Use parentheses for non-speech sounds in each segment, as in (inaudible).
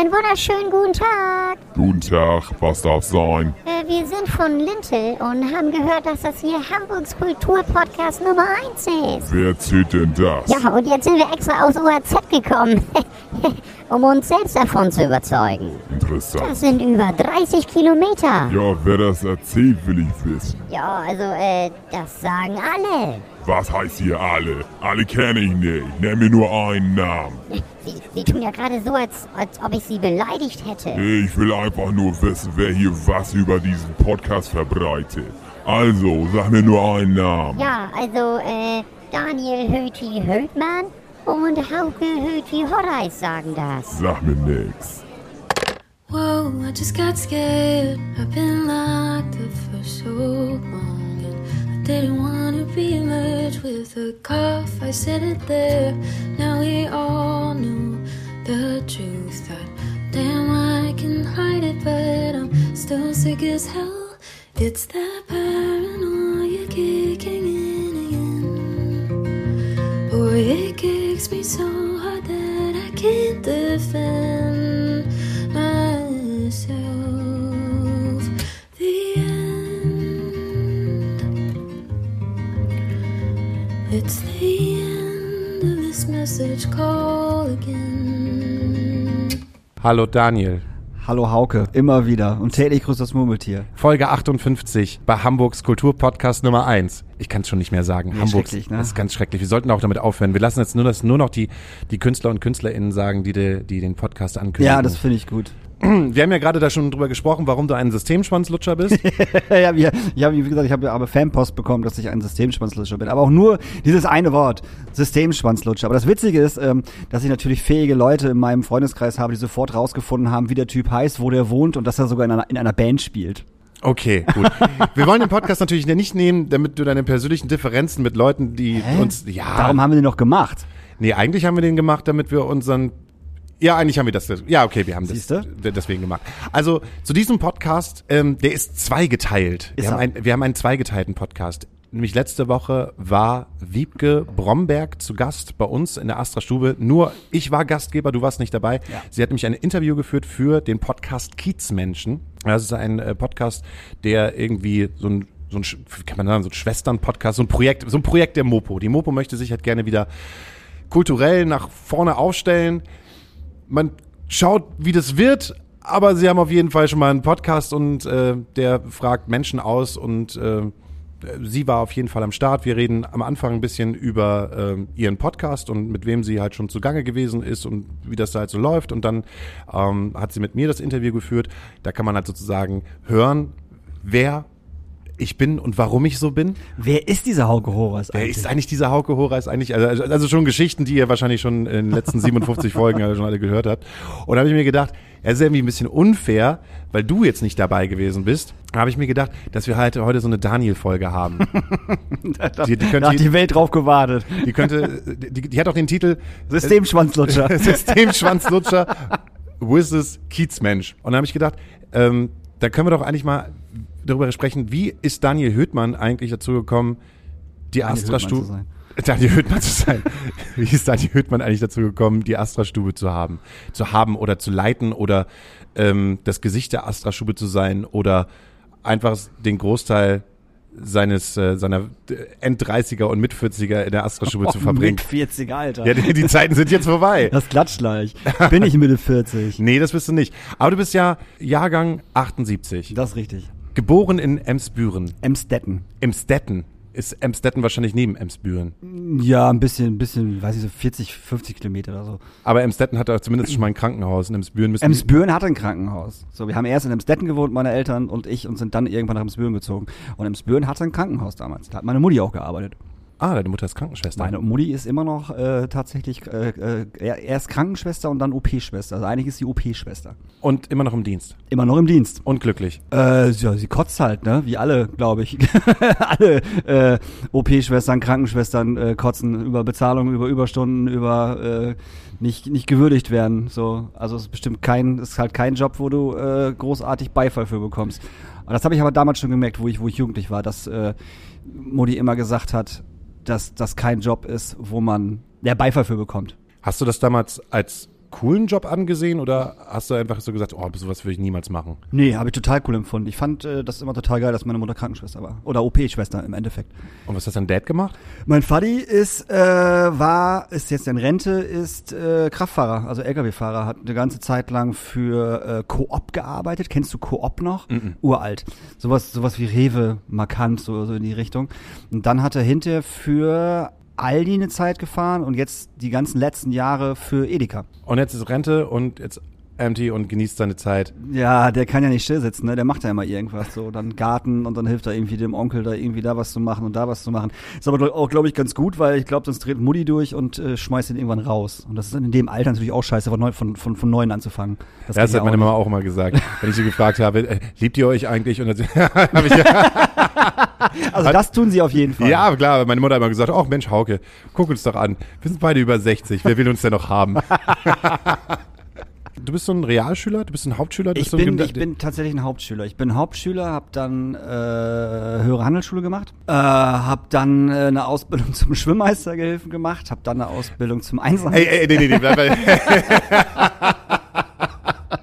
Einen wunderschönen guten Tag. Guten Tag, was darf sein? Äh, wir sind von Lintel und haben gehört, dass das hier Hamburgs Kulturpodcast Nummer 1 ist. Wer erzählt denn das? Ja, und jetzt sind wir extra aus ORZ gekommen, (laughs) um uns selbst davon zu überzeugen. Interessant. Das sind über 30 Kilometer. Ja, wer das erzählt, will ich wissen. Ja, also, äh, das sagen alle. Was heißt hier alle? Alle kenne ich nicht. Nenn mir nur einen Namen. Sie, Sie tun ja gerade so, als, als ob ich Sie beleidigt hätte. Ich will einfach nur wissen, wer hier was über diesen Podcast verbreitet. Also, sag mir nur einen Namen. Ja, also, äh, Daniel Höti Höhtmann und Hauke Höti Horreis sagen das. Sag mir nix. Whoa, I just got scared. I've been locked up for so long. Didn't want to be merged with a cough. I said it there. Now we all knew the truth. Thought, damn, I can hide it, but I'm still sick as hell. It's that paranoia kicking in again. Boy, it kicks me so hard that I can't defend It's the end of this message. Call again. Hallo Daniel. Hallo Hauke, immer wieder. Und täglich grüßt das Murmeltier. Folge 58 bei Hamburgs Kulturpodcast Nummer 1. Ich kann es schon nicht mehr sagen. Nee, Hamburgs, ne? das ist ganz schrecklich. Wir sollten auch damit aufhören. Wir lassen jetzt nur, das, nur noch die, die Künstler und Künstlerinnen sagen, die, de, die den Podcast ankündigen. Ja, das finde ich gut. (clears throat) Wir haben ja gerade da schon drüber gesprochen, warum du ein Systemschwanzlutscher bist. (laughs) ja, wir, ich habe, wie gesagt, ich habe aber Fanpost bekommen, dass ich ein Systemschwanzlutscher bin. Aber auch nur dieses eine Wort, Systemschwanzlutscher. Aber das Witzige ist, ähm, dass ich natürlich fähige Leute in meinem Freundeskreis habe, die sofort rausgefunden haben, wie der Typ heißt, wo der wohnt und dass er sogar in einer, in einer Band spielt. Okay, gut. (laughs) Wir wollen den Podcast natürlich nicht nehmen, damit du deine persönlichen Differenzen mit Leuten, die Hä? uns, ja. Darum haben wir den noch gemacht. Nee, eigentlich haben wir den gemacht, damit wir unseren ja, eigentlich haben wir das. Ja, okay, wir haben das Siehste? deswegen gemacht. Also zu diesem Podcast, ähm, der ist zweigeteilt. Ist wir, haben ein, wir haben einen zweigeteilten Podcast. Nämlich letzte Woche war Wiebke Bromberg zu Gast bei uns in der Astra Stube. Nur ich war Gastgeber, du warst nicht dabei. Ja. Sie hat nämlich ein Interview geführt für den Podcast Kiezmenschen. Das ist ein äh, Podcast, der irgendwie so ein so ein, kann man sagen, so ein Schwestern-Podcast, so ein Projekt, so ein Projekt der Mopo. Die Mopo möchte sich halt gerne wieder kulturell nach vorne aufstellen. Man schaut, wie das wird, aber sie haben auf jeden Fall schon mal einen Podcast und äh, der fragt Menschen aus und äh, sie war auf jeden Fall am Start. Wir reden am Anfang ein bisschen über äh, ihren Podcast und mit wem sie halt schon zugange gewesen ist und wie das da halt so läuft. Und dann ähm, hat sie mit mir das Interview geführt. Da kann man halt sozusagen hören, wer ich bin und warum ich so bin. Wer ist dieser Hauke Wer eigentlich? ist eigentlich dieser Hauke Horace eigentlich? Also, also schon Geschichten, die ihr wahrscheinlich schon in den letzten 57 (laughs) Folgen alle schon alle gehört habt. Und da habe ich mir gedacht, er ist irgendwie ein bisschen unfair, weil du jetzt nicht dabei gewesen bist. Da habe ich mir gedacht, dass wir halt heute so eine Daniel-Folge haben. (laughs) die, die, da könnte, hat die Welt drauf gewartet. die könnte, die, die hat auch den Titel Systemschwanzlutscher. (laughs) Systemschwanzlutscher versus Kiezmensch. Und da habe ich gedacht, ähm, da können wir doch eigentlich mal darüber sprechen, wie ist Daniel Höhtmann eigentlich dazu gekommen, die Astra-Stube... Daniel Höhtmann (laughs) zu sein. Wie ist Daniel Höhtmann eigentlich dazu gekommen, die Astra-Stube zu haben? Zu haben oder zu leiten oder ähm, das Gesicht der Astra-Stube zu sein oder einfach den Großteil seines äh, seiner End-30er und Mit-40er in der Astra-Stube zu (laughs) verbringen. Mit 40 Alter. Ja, die, die Zeiten sind jetzt vorbei. das klatscht gleich. Bin ich Mitte 40. (laughs) Nee, das bist du nicht. Aber du bist ja Jahrgang 78. Das ist richtig. Geboren in Emsbüren. Emstetten. Emstetten. Ist Emstetten wahrscheinlich neben Emsbüren. Ja, ein bisschen, ein bisschen, weiß ich so, 40, 50 Kilometer oder so. Aber Emstetten hat auch zumindest schon mal ein Krankenhaus. In Emsbüren müssen Emsbüren hatte ein Krankenhaus. So, wir haben erst in Emstetten gewohnt, meine Eltern und ich, und sind dann irgendwann nach Emsbüren gezogen. Und Emsbüren hatte ein Krankenhaus damals. Da hat meine Mutti auch gearbeitet. Ah, deine Mutter ist Krankenschwester. Meine Mutti ist immer noch äh, tatsächlich äh, äh, erst Krankenschwester und dann OP-Schwester. Also eigentlich ist sie OP-Schwester. Und immer noch im Dienst. Immer noch im Dienst. Und glücklich. Äh, ja, sie kotzt halt, ne? Wie alle, glaube ich. (laughs) alle äh, OP-Schwestern, Krankenschwestern äh, kotzen über Bezahlung, über Überstunden, über äh, nicht, nicht gewürdigt werden. So, also es ist bestimmt kein, es ist halt kein Job, wo du äh, großartig Beifall für bekommst. Und das habe ich aber damals schon gemerkt, wo ich, wo ich jugendlich war, dass äh, Modi immer gesagt hat, dass das kein Job ist, wo man der Beifall für bekommt. Hast du das damals als coolen Job angesehen oder hast du einfach so gesagt, oh, sowas würde ich niemals machen? Nee, habe ich total cool empfunden. Ich fand äh, das immer total geil, dass meine Mutter Krankenschwester war. Oder OP-Schwester im Endeffekt. Und was hat dein Dad gemacht? Mein Vati ist, äh, war, ist jetzt in Rente, ist äh, Kraftfahrer, also LKW-Fahrer, hat eine ganze Zeit lang für äh, Coop gearbeitet. Kennst du Coop noch? Uralt. Sowas, sowas wie Rewe, markant, so, so in die Richtung. Und dann hat er hinterher für Aldi eine Zeit gefahren und jetzt die ganzen letzten Jahre für Edeka. Und jetzt ist Rente und jetzt empty und genießt seine Zeit. Ja, der kann ja nicht still sitzen, ne? Der macht ja immer irgendwas so, dann Garten und dann hilft er irgendwie dem Onkel da irgendwie da was zu machen und da was zu machen. Ist aber auch glaube ich ganz gut, weil ich glaube, sonst dreht Mutti durch und äh, schmeißt ihn irgendwann raus. Und das ist in dem Alter natürlich auch scheiße, von von, von, von neuen anzufangen. Das Ja, das hat meine Mama auch immer gesagt, wenn ich sie gefragt habe, äh, liebt ihr euch eigentlich? Und dann (laughs) habe ich. (laughs) Also das tun sie auf jeden Fall. ja, klar, meine Mutter hat immer gesagt, ach Mensch, Hauke, guck uns doch an. Wir sind beide über 60, wer will uns denn noch haben? (laughs) Du bist so ein Realschüler, du bist ein Hauptschüler? Du Ich bist so ein bin, Gymna- ich bin tatsächlich ein Hauptschüler. Ich bin Hauptschüler, habe dann äh, höhere Handelsschule gemacht, äh, habe dann äh, eine Ausbildung (laughs) zum Schwimmmeistergehilfen gemacht, habe dann eine Ausbildung zum Einzelhandel. Ey, ey, nee, nee, nee, bleib bei.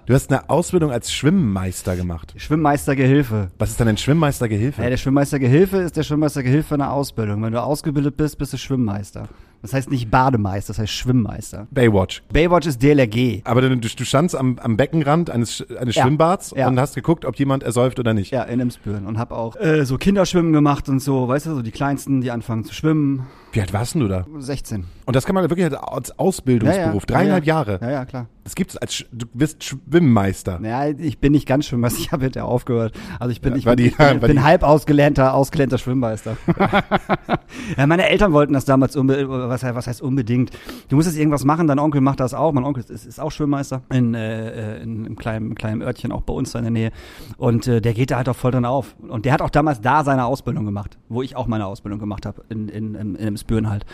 Du hast eine Ausbildung als Schwimmmeister gemacht. Schwimmmeistergehilfe. Was ist denn ein Schwimmmeistergehilfe? Ja, der Schwimmmeistergehilfe ist der Schwimmmeistergehilfe eine Ausbildung. Wenn du ausgebildet bist, bist du Schwimmmeister. Das heißt nicht Bademeister, das heißt Schwimmmeister. Baywatch. Baywatch ist DLRG. Aber du, du standst am, am Beckenrand eines, eines Ja, Schwimmbads ja. und hast geguckt, ob jemand ersäuft oder nicht. Ja, in Emsbüren. Und hab auch äh, so Kinderschwimmen gemacht und so, weißt du, so die Kleinsten, die anfangen zu schwimmen. Wie alt warst denn du da? 16. Und das kann man wirklich als Ausbildungsberuf. Dreieinhalb ja, Jahre. Ja, ja, klar. Das gibt's als, du bist Schwimmmeister. Naja, ich bin nicht ganz Schwimmmeister, (laughs) ich habe hinterher aufgehört. Also ich bin, Ja, ich bin, die- ich bin, bin halb ausgelernter, ausgelernter Schwimmmeister. (laughs) ja, meine Eltern wollten das damals unbedingt, was, was heißt unbedingt? Du musst jetzt irgendwas machen, dein Onkel macht das auch. Mein Onkel ist, ist auch Schwimmmeister in, äh, in einem kleinen, kleinen Örtchen, auch bei uns da in der Nähe. Und äh, der geht da halt auch voll drin auf. Und der hat auch damals da seine Ausbildung gemacht, wo ich auch meine Ausbildung gemacht habe, in, in, in, in einem Spüren halt.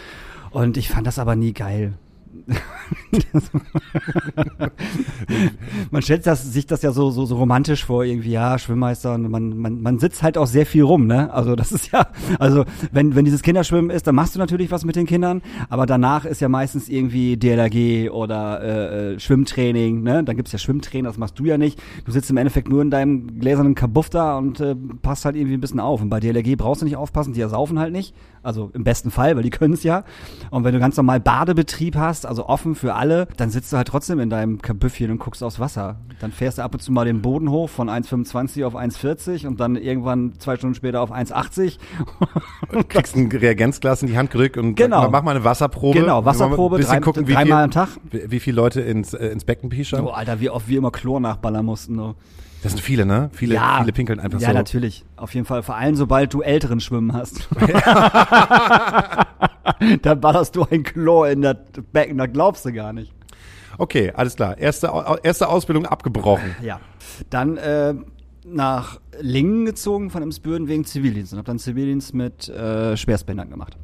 Und ich fand das aber nie geil. (laughs) man stellt das, sich das ja so, so, so romantisch vor, irgendwie, ja, Schwimmmeister und man, man, man sitzt halt auch sehr viel rum, ne? Also das ist ja, also wenn, wenn dieses Kinderschwimmen ist, dann machst du natürlich was mit den Kindern, aber danach ist ja meistens irgendwie DLRG oder äh, äh, Schwimmtraining, ne? Dann gibt's ja Schwimmtraining, das machst du ja nicht. Du sitzt im Endeffekt nur in deinem gläsernen Kabuff da und äh, passt halt irgendwie ein bisschen auf. Und bei DLRG brauchst du nicht aufpassen, die ersaufen halt nicht. Also im besten Fall, weil die (laughs) können es ja. Und wenn du ganz normal Badebetrieb hast, also offen für alle, dann sitzt du halt trotzdem in deinem Kabüffchen und guckst aufs Wasser. Dann fährst du ab und zu mal den Boden hoch von 1,25 auf 1,40 und dann irgendwann zwei Stunden später auf 1,80. (laughs) Kriegst ein Reagenzglas in die Hand gerückt und Genau. mach mal eine Wasserprobe. Genau, Wasserprobe, drei- gucken, wie dreimal viel, am Tag. Wie, viele Leute ins, äh, ins Becken pischern. Oh, Alter, wie oft wir immer Chlor nachballern mussten. So. Das sind viele, ne? Viele, viele pinkeln einfach ja, so. natürlich. Auf jeden Fall. Vor allem, sobald du älteren Schwimmen hast. (laughs) da ballerst du ein Chlor in das Becken, da glaubst du gar nicht. Okay, alles klar. Erste, erste Ausbildung abgebrochen. Ja. Dann äh, nach Lingen gezogen von Emsbüren wegen Zivildienst und habe dann Zivildienst mit äh, Schwerstbändern gemacht.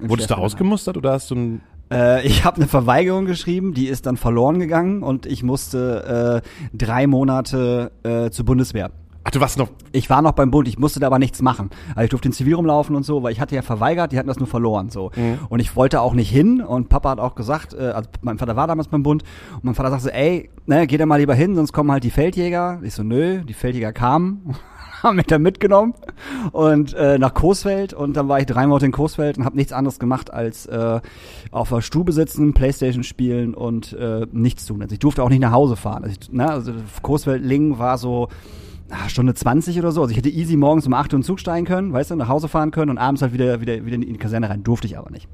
Wurdest du ausgemustert oder hast du ein. Äh, ich habe eine Verweigerung geschrieben, die ist dann verloren gegangen und ich musste äh, drei Monate äh, zur Bundeswehr. Ach, du warst noch. Ich war noch beim Bund, ich musste da aber nichts machen. Also ich durfte in Zivil rumlaufen und so, weil ich hatte ja verweigert, die hatten das nur verloren so. Und ich wollte auch nicht hin und Papa hat auch gesagt, äh, also mein Vater war damals beim Bund und mein Vater sagte, ey, ne, geh da mal lieber hin, sonst kommen halt die Feldjäger. Ich so, nö, die Feldjäger kamen, (laughs) haben mich dann mitgenommen und äh, nach Coesfeld und dann war ich drei Monate in Coesfeld und habe nichts anderes gemacht als äh, auf der Stube sitzen, Playstation spielen und äh, nichts tun. Also ich durfte auch nicht nach Hause fahren. Also, ich, ne, also Coesfeld-Lingen war so ah, Stunde 20 oder so. Also ich hätte easy morgens um 8 Uhr in Zug steigen können, weißt du, nach Hause fahren können und abends halt wieder, wieder, wieder in die Kaserne rein. Durfte ich aber nicht.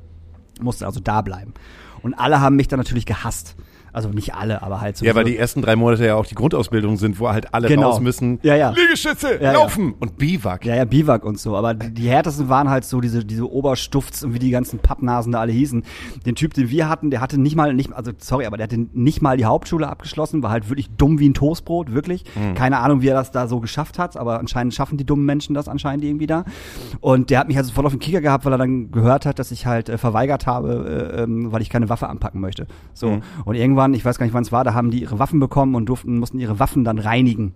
Musste also da bleiben. Und alle haben mich dann natürlich gehasst. Also nicht alle, aber halt so. Ja, weil die ersten drei Monate ja auch die Grundausbildung sind, wo halt alle Genau. raus müssen. Ja, ja. Liegestütze, Ja, ja. laufen und Biwak. Ja, ja, Biwak und so. Aber die, härtesten waren halt so diese, diese Oberstufts und wie die ganzen Pappnasen da alle hießen. Den Typ, den wir hatten, der hatte nicht mal, nicht, also sorry, aber der hatte nicht mal die Hauptschule abgeschlossen, war halt wirklich dumm wie ein Toastbrot, wirklich. Keine Ahnung, wie er das da so geschafft hat, aber anscheinend schaffen die dummen Menschen das anscheinend irgendwie da. Und der hat mich also voll auf den Kicker gehabt, weil er dann gehört hat, dass ich halt äh, verweigert habe, äh, ähm, weil ich keine Waffe anpacken möchte. So. Und irgendwann, ich weiß gar nicht, wann es war, da haben die ihre Waffen bekommen und durften, mussten ihre Waffen dann reinigen.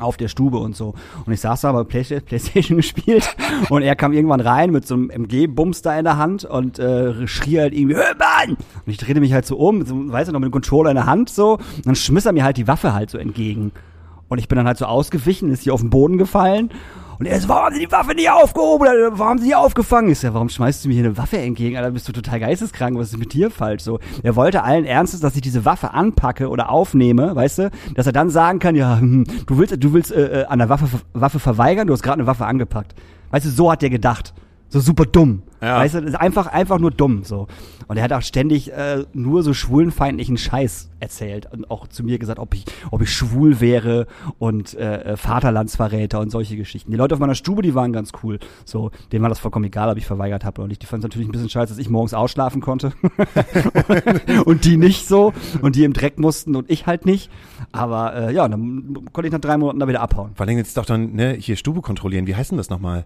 auf der Stube und so. Und ich saß da Play (laughs) Playstation gespielt (laughs) und er kam irgendwann rein mit so einem MG-Bums da in der Hand und äh, schrie halt irgendwie, hör Mann! Und ich drehte mich halt so um, so, weißt du, noch mit dem Controller in der Hand so und dann schmiss er mir halt die Waffe halt so entgegen. Und ich bin dann halt so ausgewichen, ist hier auf den Boden gefallen. Und er ist, warum haben Sie die Waffe nicht aufgehoben? Warum haben Sie die aufgefangen? Ich so, warum schmeißt du mir hier eine Waffe entgegen? Alter, bist du total geisteskrank? Was ist mit dir falsch? So, er wollte allen Ernstes, dass ich diese Waffe anpacke oder aufnehme, weißt du? Dass er dann sagen kann, ja, hm, du willst, du willst äh, äh, an der Waffe, Waffe verweigern, du hast gerade eine Waffe angepackt. Weißt du, so hat der gedacht. So super dumm. Ja. Weißt du, einfach, einfach nur dumm, so. Und er hat auch ständig äh, nur so schwulenfeindlichen Scheiß erzählt und auch zu mir gesagt, ob ich, ob ich schwul wäre und äh, äh, Vaterlandsverräter und solche Geschichten. Die Leute auf meiner Stube, die waren ganz cool. So, denen war das vollkommen egal, ob ich verweigert habe oder nicht. Die fanden es natürlich ein bisschen scheiße, dass ich morgens ausschlafen konnte (laughs) (laughs) und die nicht so und die im Dreck mussten und ich halt nicht. Aber äh, ja, dann konnte ich nach drei Monaten da wieder abhauen. Vor allem jetzt doch dann, ne, hier Stube kontrollieren. Wie heißt denn das nochmal?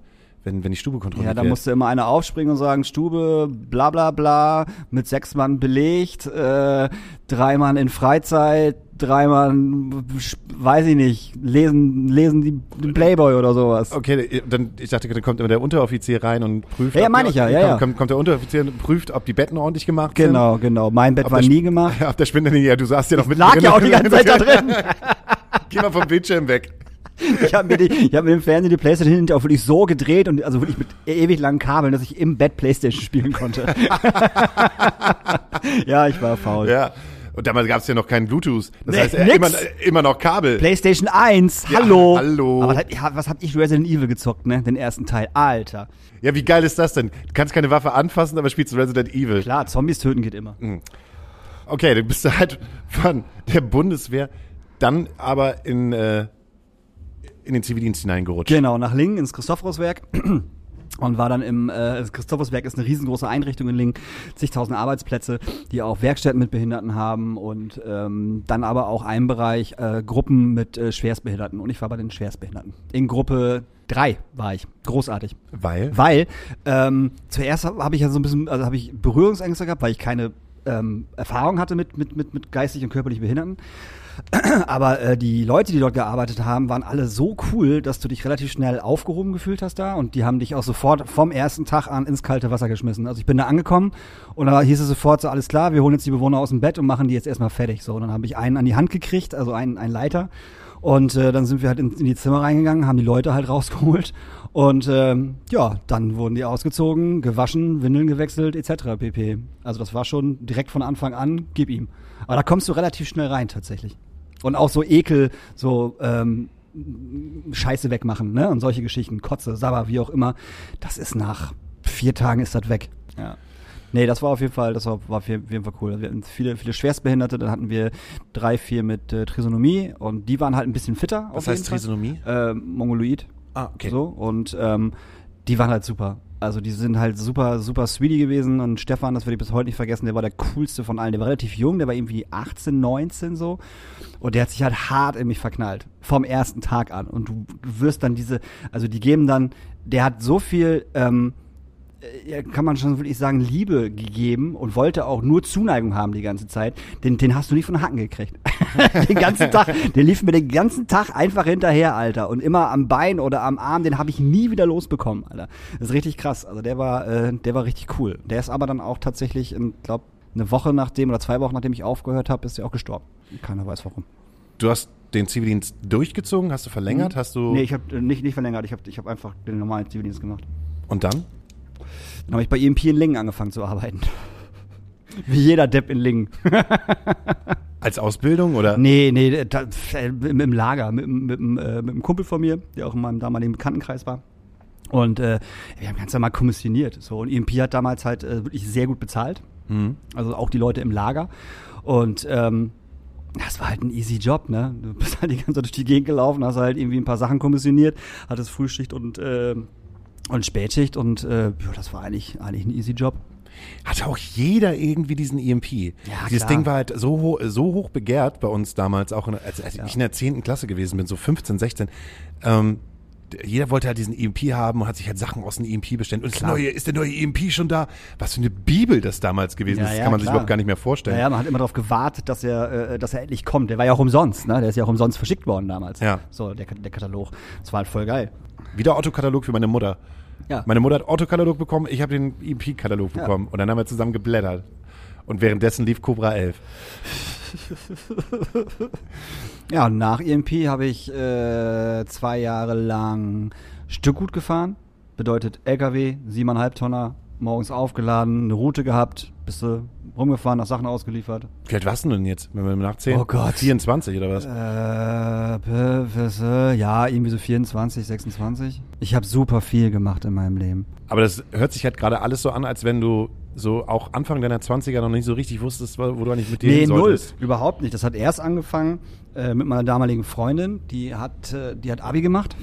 Wenn, wenn die Stube kontrolliert Ja, da wird? musste immer einer aufspringen und sagen, Stube, bla bla bla, mit sechs Mann belegt, äh, drei Mann in Freizeit, drei Mann, sch- weiß ich nicht, lesen, lesen die, Playboy oder sowas. Okay, dann, ich dachte, dann kommt immer der Unteroffizier rein und prüft. Ja, ja, meine ich ja, ja, kommt, ja. Kommt, der Unteroffizier und prüft, ob die Betten ordentlich gemacht Genau, genau. Mein Bett Ob war nie gemacht. sind. Ja, auf der Spinde, ja, du saßt ja noch mit Lag ja auch die ganze Zeit (laughs) da drin. Geh mal vom Bildschirm weg. Ich habe mir, die- ich hab mir im Fernsehen die Playstation hinterher auch wirklich so gedreht und also wirklich mit ewig langen Kabeln, dass ich im Bett Playstation spielen konnte. (laughs) ja, ich war faul. Ja. Und damals gab es ja noch keinen Bluetooth. Das Nee, heißt, äh, nix. immer, immer noch Kabel. PlayStation 1, Ja, hallo. hallo. Aber was hab, ja, was hab ich Resident Evil gezockt, ne? Den ersten Teil. Alter. Ja, wie geil ist das denn? Du kannst keine Waffe anfassen, aber spielst Resident Evil. Klar, Zombies töten geht immer. Okay, dann bist du halt von der Bundeswehr dann aber in, äh, in den Zivildienst hineingerutscht. Genau, nach Lingen ins Christophoruswerk. (clears throat) Und war dann im, äh, das Christophoruswerk ist eine riesengroße Einrichtung in Lingen, zigtausend Arbeitsplätze, die auch Werkstätten mit Behinderten haben und ähm, dann aber auch einen Bereich äh, Gruppen mit äh, Schwerstbehinderten. Und ich war bei den Schwerstbehinderten. In Gruppe drei war ich. Großartig. Weil? Weil ähm, zuerst habe hab ich ja so ein bisschen, also habe ich Berührungsängste gehabt, weil ich keine ähm, Erfahrung hatte mit, mit, mit, mit geistig und körperlich Behinderten. (clears throat) Aber äh, die Leute, die dort gearbeitet haben, waren alle so cool, dass du dich relativ schnell aufgehoben gefühlt hast da und die haben dich auch sofort vom ersten Tag an ins kalte Wasser geschmissen. Also ich bin da angekommen und da hieß es sofort so, alles klar, wir holen jetzt die Bewohner aus dem Bett und machen die jetzt erstmal fertig. So, und dann habe ich einen an die Hand gekriegt, also einen, einen Leiter. Und äh, dann sind wir halt in, in die Zimmer reingegangen, haben die Leute halt rausgeholt und ähm, ja, dann wurden die ausgezogen, gewaschen, Windeln gewechselt etc. pp. Also das war schon direkt von Anfang an, gib ihm. Aber da kommst du relativ schnell rein tatsächlich. Und auch so Ekel, so ähm, Scheiße wegmachen, ne? Und solche Geschichten, Kotze, Sabber, wie auch immer. Das ist nach vier Tagen ist das weg. Ja. Nee, das war auf jeden Fall, das war, war auf jeden Fall cool. Wir hatten viele, viele Schwerstbehinderte, dann hatten wir drei, vier mit äh, Trisonomie und die waren halt ein bisschen fitter. Was heißt. Trisonomie? Äh, Mongoloid. Ah, okay. So, und ähm, die waren halt super. Also die sind halt super, super sweetie gewesen und Stefan, das werde ich bis heute nicht vergessen, der war der coolste von allen. Der war relativ jung, der war irgendwie 18, 19 so. Und der hat sich halt hart in mich verknallt. Vom ersten Tag an. Und du, wirst dann diese, also die geben dann, der hat so viel, ähm, äh, ja, kann man schon wirklich sagen, Liebe gegeben und wollte auch nur Zuneigung haben die ganze Zeit. Den, den hast du nicht von den Hacken gekriegt. (laughs) den ganzen Tag, der lief mir den ganzen Tag einfach hinterher, Alter. Und immer am Bein oder am Arm, den habe ich nie wieder losbekommen, Alter. Das ist richtig krass. Also der war, äh, der war richtig cool. Der ist aber dann auch tatsächlich, ich glaube, eine Woche nachdem oder zwei Wochen nachdem ich aufgehört habe, ist er auch gestorben. Keiner weiß warum. Du hast den Zivildienst durchgezogen, hast du verlängert, hast du. Nee, ich habe äh, nicht, nicht verlängert. Ich habe ich hab einfach den normalen Zivildienst gemacht. Und dann? Dann habe ich bei EMP in Lingen angefangen zu arbeiten. (laughs) Wie jeder Depp in Lingen. (laughs) Als Ausbildung oder? Nee, nee, da, äh, im, Lager mit, mit, mit, äh, mit einem Kumpel von mir, der auch in meinem damaligen Bekanntenkreis war. Und äh, wir haben ganz normal kommissioniert. So, und EMP hat damals halt äh, wirklich sehr gut bezahlt. Mhm. Also auch die Leute im Lager. Und ähm, das war halt ein easy Job, ne? Du bist halt die ganze Zeit durch die Gegend gelaufen, hast halt irgendwie ein paar Sachen kommissioniert, hattest Frühschicht und, äh, und Spätschicht und äh, ja, das war eigentlich, eigentlich ein easy Job. Hatte auch jeder irgendwie diesen EMP. Ja, Dieses klar. Ding war halt so, ho so hoch begehrt bei uns damals, auch in, als, als Ja. ich in der 10. Klasse gewesen bin, so 15, 16. Ähm, jeder wollte halt diesen EMP haben und hat sich halt Sachen aus dem EMP bestellt. Und das neue, ist der neue EMP schon da? Was für eine Bibel das damals gewesen Ja, ist, das ja, kann man sich klar. überhaupt gar nicht mehr vorstellen. Naja, man hat immer darauf gewartet, dass er, äh, dass er endlich kommt. Der war ja auch umsonst, ne? Der ist ja auch umsonst verschickt worden damals. Ja. So, der, der Katalog. Das war halt voll geil. Wieder Autokatalog für meine Mutter. Ja. Meine Mutter hat Autokatalog bekommen, ich habe den EP-Katalog Ja. bekommen. Und dann haben wir zusammen geblättert. Und währenddessen lief Cobra 11. (laughs) Ja, nach EMP habe ich äh, zwei Jahre lang Stückgut gefahren. Bedeutet LKW, siebeneinhalb Tonner, morgens aufgeladen, eine Route gehabt, bist du rumgefahren, hast Sachen ausgeliefert. Wie alt warst du denn jetzt, wenn wir nachzählen? Oh Gott. 24 oder? Äh, was, äh, ja, irgendwie so 24, 26. Ich habe super viel gemacht in meinem Leben. Aber das hört sich halt gerade alles so an, als wenn du so auch Anfang deiner 20er noch nicht so richtig wusstest, wo du eigentlich mit dir Nee, hin null. solltest. Überhaupt nicht. Das hat erst angefangen äh, mit meiner damaligen Freundin. Die hat, äh, die hat Abi gemacht.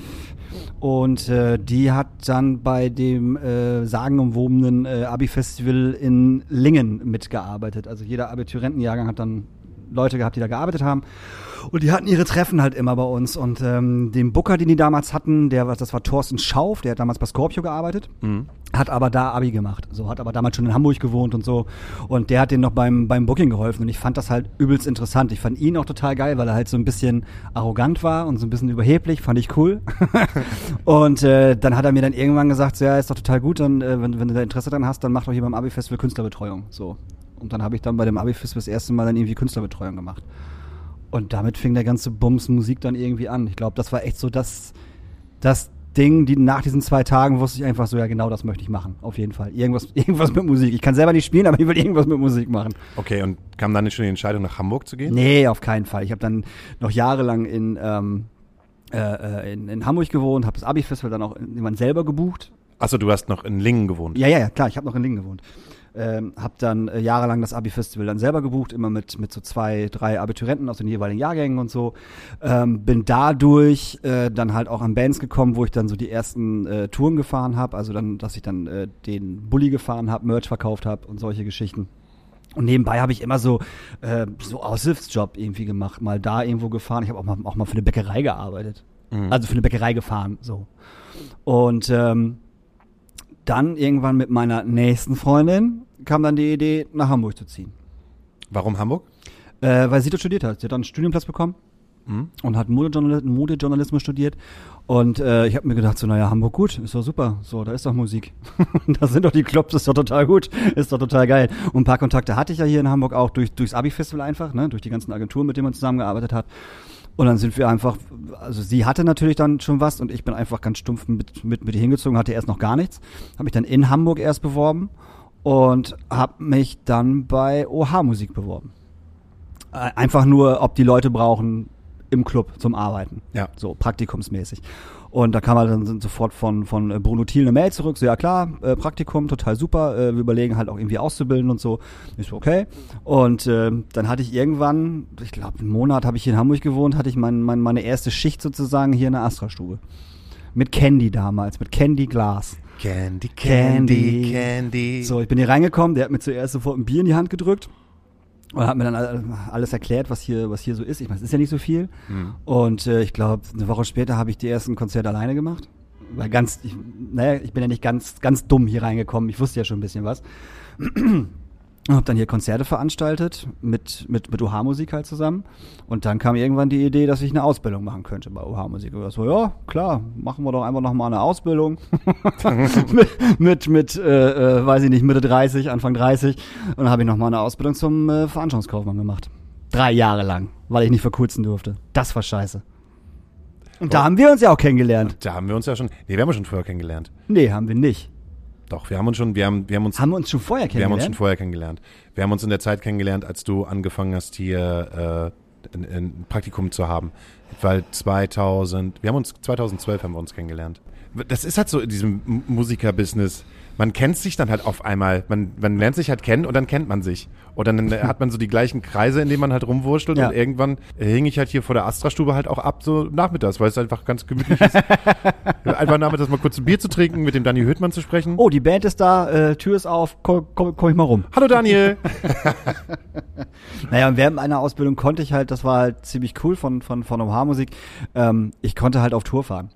Und äh, die hat dann bei dem äh, sagenumwobenen äh, Abi-Festival in Lingen mitgearbeitet. Also jeder Abiturientenjahrgang hat dann Leute gehabt, die da gearbeitet haben. Und die hatten ihre Treffen halt immer bei uns. Und ähm, den Booker, den die damals hatten, der das war Thorsten Schauf, der hat damals bei Scorpio gearbeitet, hat aber da Abi gemacht. So, hat aber damals schon in Hamburg gewohnt und so. Und der hat denen noch beim, beim Booking geholfen. Und ich fand das halt übelst interessant. Ich fand ihn auch total geil, weil er halt so ein bisschen arrogant war und so ein bisschen überheblich. Fand ich cool. (laughs) und äh, dann hat er mir dann irgendwann gesagt, so, ja, ist doch total gut, dann, äh, wenn, wenn du da Interesse dran hast, dann mach doch hier beim Abi-Festival Künstlerbetreuung. So. Und dann habe ich dann bei dem Abi-Festival das erste Mal dann irgendwie Künstlerbetreuung gemacht. Und damit fing der ganze Bums Musik dann irgendwie an. Ich glaube, das war echt so das, das Ding, die nach diesen zwei Tagen wusste ich einfach so, ja genau das möchte ich machen. Auf jeden Fall. Irgendwas, (laughs) irgendwas mit Musik. Ich kann selber nicht spielen, aber ich will irgendwas mit Musik machen. Okay, und kam dann schon die Entscheidung, nach Hamburg zu gehen? Nee, auf keinen Fall. Ich habe dann noch jahrelang in, ähm, äh, äh, in, in Hamburg gewohnt, habe das Abi-Festival dann auch irgendwann selber gebucht. Achso, du hast noch in Lingen gewohnt. Ja, ja, ja, klar, ich habe noch in Lingen gewohnt. Ähm, hab dann äh, jahrelang das Abi-Festival dann selber gebucht, immer mit, mit so zwei, drei Abiturienten aus den jeweiligen Jahrgängen und so. Ähm, bin dadurch äh, dann halt auch an Bands gekommen, wo ich dann so die ersten äh, Touren gefahren habe. Also dann, dass ich dann äh, den Bulli gefahren habe, Merch verkauft habe und solche Geschichten. Und nebenbei habe ich immer so äh, so Aushilfsjob irgendwie gemacht, mal da irgendwo gefahren. Ich habe auch mal, auch mal für eine Bäckerei gearbeitet. Also für eine Bäckerei gefahren, so. Und ähm, dann irgendwann mit meiner nächsten Freundin kam dann die Idee, nach Hamburg zu ziehen. Warum Hamburg? Äh, weil sie dort studiert hat. Sie hat dann einen Studienplatz bekommen Mhm. und hat Modejournal Modejournalismus studiert. Und äh, ich habe mir gedacht, so, naja, Hamburg gut, ist doch super. So, da ist doch Musik. (laughs) da sind doch die Clubs, ist doch total gut, ist doch total geil. Und ein paar Kontakte hatte ich ja hier in Hamburg auch durch, durchs Abi-Festival einfach, ne, durch die ganzen Agenturen, mit denen man zusammengearbeitet hat. Und dann sind wir einfach, also sie hatte natürlich dann schon was und ich bin einfach ganz stumpf mit, mit, mit ihr hingezogen, hatte erst noch gar nichts. Habe mich dann in Hamburg erst beworben und habe mich dann bei OH Musik beworben. Äh, Einfach nur, ob die Leute brauchen im Club zum Arbeiten. Ja. So praktikumsmäßig. Und da kam halt dann sofort von, von äh, Bruno Thiel eine Mail zurück, so ja klar, äh, Praktikum, total super, äh, wir überlegen halt auch irgendwie auszubilden und so. Ich so, okay. Und äh, dann hatte ich irgendwann, ich glaube einen Monat habe ich hier in Hamburg gewohnt, hatte ich mein, mein, meine erste Schicht sozusagen hier in der Astra-Stube. Mit Candy damals, mit Candy Glas. Candy, Candy. Candy. So, ich bin hier reingekommen, der hat mir zuerst sofort ein Bier in die Hand gedrückt und hat mir dann all- alles erklärt, was hier, was hier so ist. Ich meine, es ist ja nicht so viel. Und äh, ich glaube, eine Woche später habe ich die ersten Konzerte alleine gemacht. Weil ganz, ich, naja, ich bin ja nicht ganz, ganz dumm hier reingekommen. Ich wusste ja schon ein bisschen was. Und habe dann hier Konzerte veranstaltet mit, mit, mit OH-Musik halt zusammen. Und dann kam irgendwann die Idee, dass ich eine Ausbildung machen könnte bei OH-Musik. Und ich so, ja, klar, machen wir doch einfach noch mal eine Ausbildung. (laughs) mit, mit, mit äh, äh, weiß ich nicht, Mitte 30, Anfang 30. Und dann habe ich noch mal eine Ausbildung zum äh, Veranstaltungskaufmann gemacht. Drei Jahre lang, weil ich nicht verkurzen durfte. Das war scheiße. Und da haben wir uns ja auch kennengelernt. Da haben wir uns ja schon, nee, wir haben uns schon vorher kennengelernt. Nee, haben wir nicht. Doch, wir haben uns schon, wir haben, wir haben uns, Haben wir uns schon vorher wir haben uns kennengelernt? schon vorher kennengelernt. Wir haben uns in der Zeit kennengelernt, als du angefangen hast, hier äh, ein, ein Praktikum zu haben. Weil 2000, wir haben uns 2012 haben wir uns kennengelernt. Das ist halt so in diesem Musiker-Business. Man kennt sich dann halt auf einmal, man, man lernt sich halt kennen und dann kennt man sich. Und dann äh, hat man so die gleichen Kreise, in denen man halt rumwurschtelt Ja. und irgendwann äh, hing ich halt hier vor der Astra-Stube halt auch ab, so nachmittags, weil es einfach ganz gemütlich ist. (laughs) einfach nachmittags mal kurz ein Bier zu trinken, mit dem Danny Hüttmann zu sprechen. Oh, die Band ist da, äh, Tür ist auf, komm, komm, komm ich mal rum. Hallo Daniel! (laughs) (laughs) Naja, und während meiner Ausbildung konnte ich halt, das war halt ziemlich cool von, von, von OH-Musik, ähm, ich konnte halt auf Tour fahren.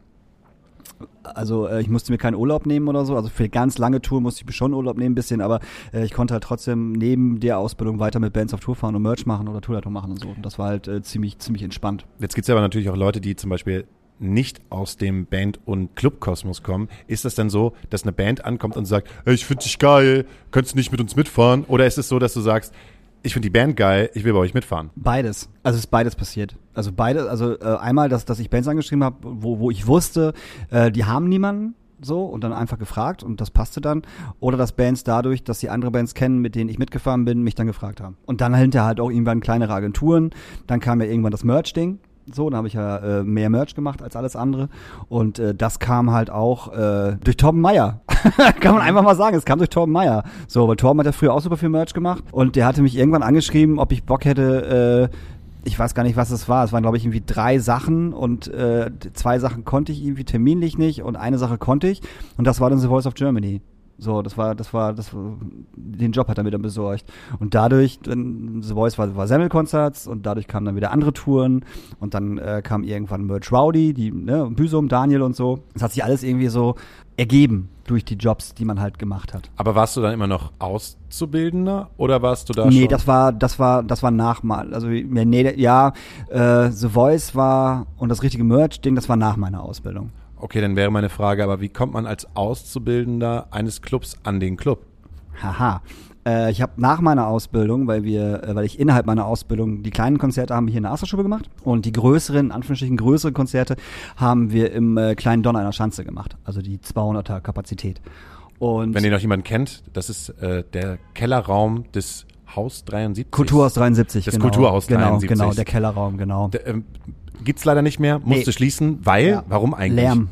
Also äh, ich musste mir keinen Urlaub nehmen oder so. Also für ganz lange Tour musste ich mir schon Urlaub nehmen, ein bisschen, aber äh, ich konnte halt trotzdem neben der Ausbildung weiter mit Bands auf Tour fahren und Merch machen oder Tourleitung machen und so. Und das war halt äh, ziemlich, ziemlich entspannt. Jetzt gibt's aber natürlich auch Leute, die zum Beispiel nicht aus dem Band- und Clubkosmos kommen. Ist das denn so, dass eine Band ankommt und sagt, hey, ich finde dich geil, könntest du nicht mit uns mitfahren? Oder ist es so, dass du sagst, ich finde die Band geil, ich will bei euch mitfahren? Beides. Also es ist beides passiert. Also beide, also äh, einmal, dass, dass ich Bands angeschrieben habe, wo, wo ich wusste, äh, die haben niemanden so und dann einfach gefragt und das passte dann. Oder dass Bands dadurch, dass sie andere Bands kennen, mit denen ich mitgefahren bin, mich dann gefragt haben. Und dann hinterher halt auch irgendwann kleinere Agenturen. Dann kam ja irgendwann das Merch-Ding. So, dann habe ich ja äh, mehr Merch gemacht als alles andere. Und äh, das kam halt auch äh, durch Torben Meyer. (laughs) Kann man einfach mal sagen, es kam durch Torben Meyer. So, weil Torben hat ja früher auch super viel Merch gemacht. Und der hatte mich irgendwann angeschrieben, ob ich Bock hätte, äh, ich weiß gar nicht, was es war. Es waren, glaube ich, irgendwie drei Sachen und äh, zwei Sachen konnte ich irgendwie terminlich nicht und eine Sache konnte ich. Und das war dann The Voice of Germany. So, das war, das war, das war, den Job hat er mir dann besorgt. Und dadurch, dann, The Voice war, war Semmelkonzerts und dadurch kamen dann wieder andere Touren und dann äh, kam irgendwann Merch Rowdy, die, ne, Büsum, Daniel und so. Es hat sich alles irgendwie so ergeben durch die Jobs, die man halt gemacht hat. Aber warst du dann immer noch Auszubildender oder warst du da nee, schon? das war, das war, das war nach mal. Also ja, nee, ja, äh, The Voice war und das richtige Merch-Ding, das war nach meiner Ausbildung. Okay, dann wäre meine Frage, aber wie kommt man als Auszubildender eines Clubs an den Club? Haha. Äh, ich habe nach meiner Ausbildung, weil wir, äh, weil ich innerhalb meiner Ausbildung die kleinen Konzerte haben wir hier in der Asterstube gemacht und die größeren, in Anführungsstrichen größeren Konzerte haben wir im äh, kleinen Donner einer Schanze gemacht, also die 200er Kapazität. Und Wenn ihr noch jemanden kennt, das ist äh, der Kellerraum des Haus 73. Kulturhaus 73, Das genau. Kulturhaus genau, 73. Genau, der Kellerraum, genau. Der, ähm, gibt's leider nicht mehr, musste Nee. schließen, weil, Ja. warum eigentlich? Lärm.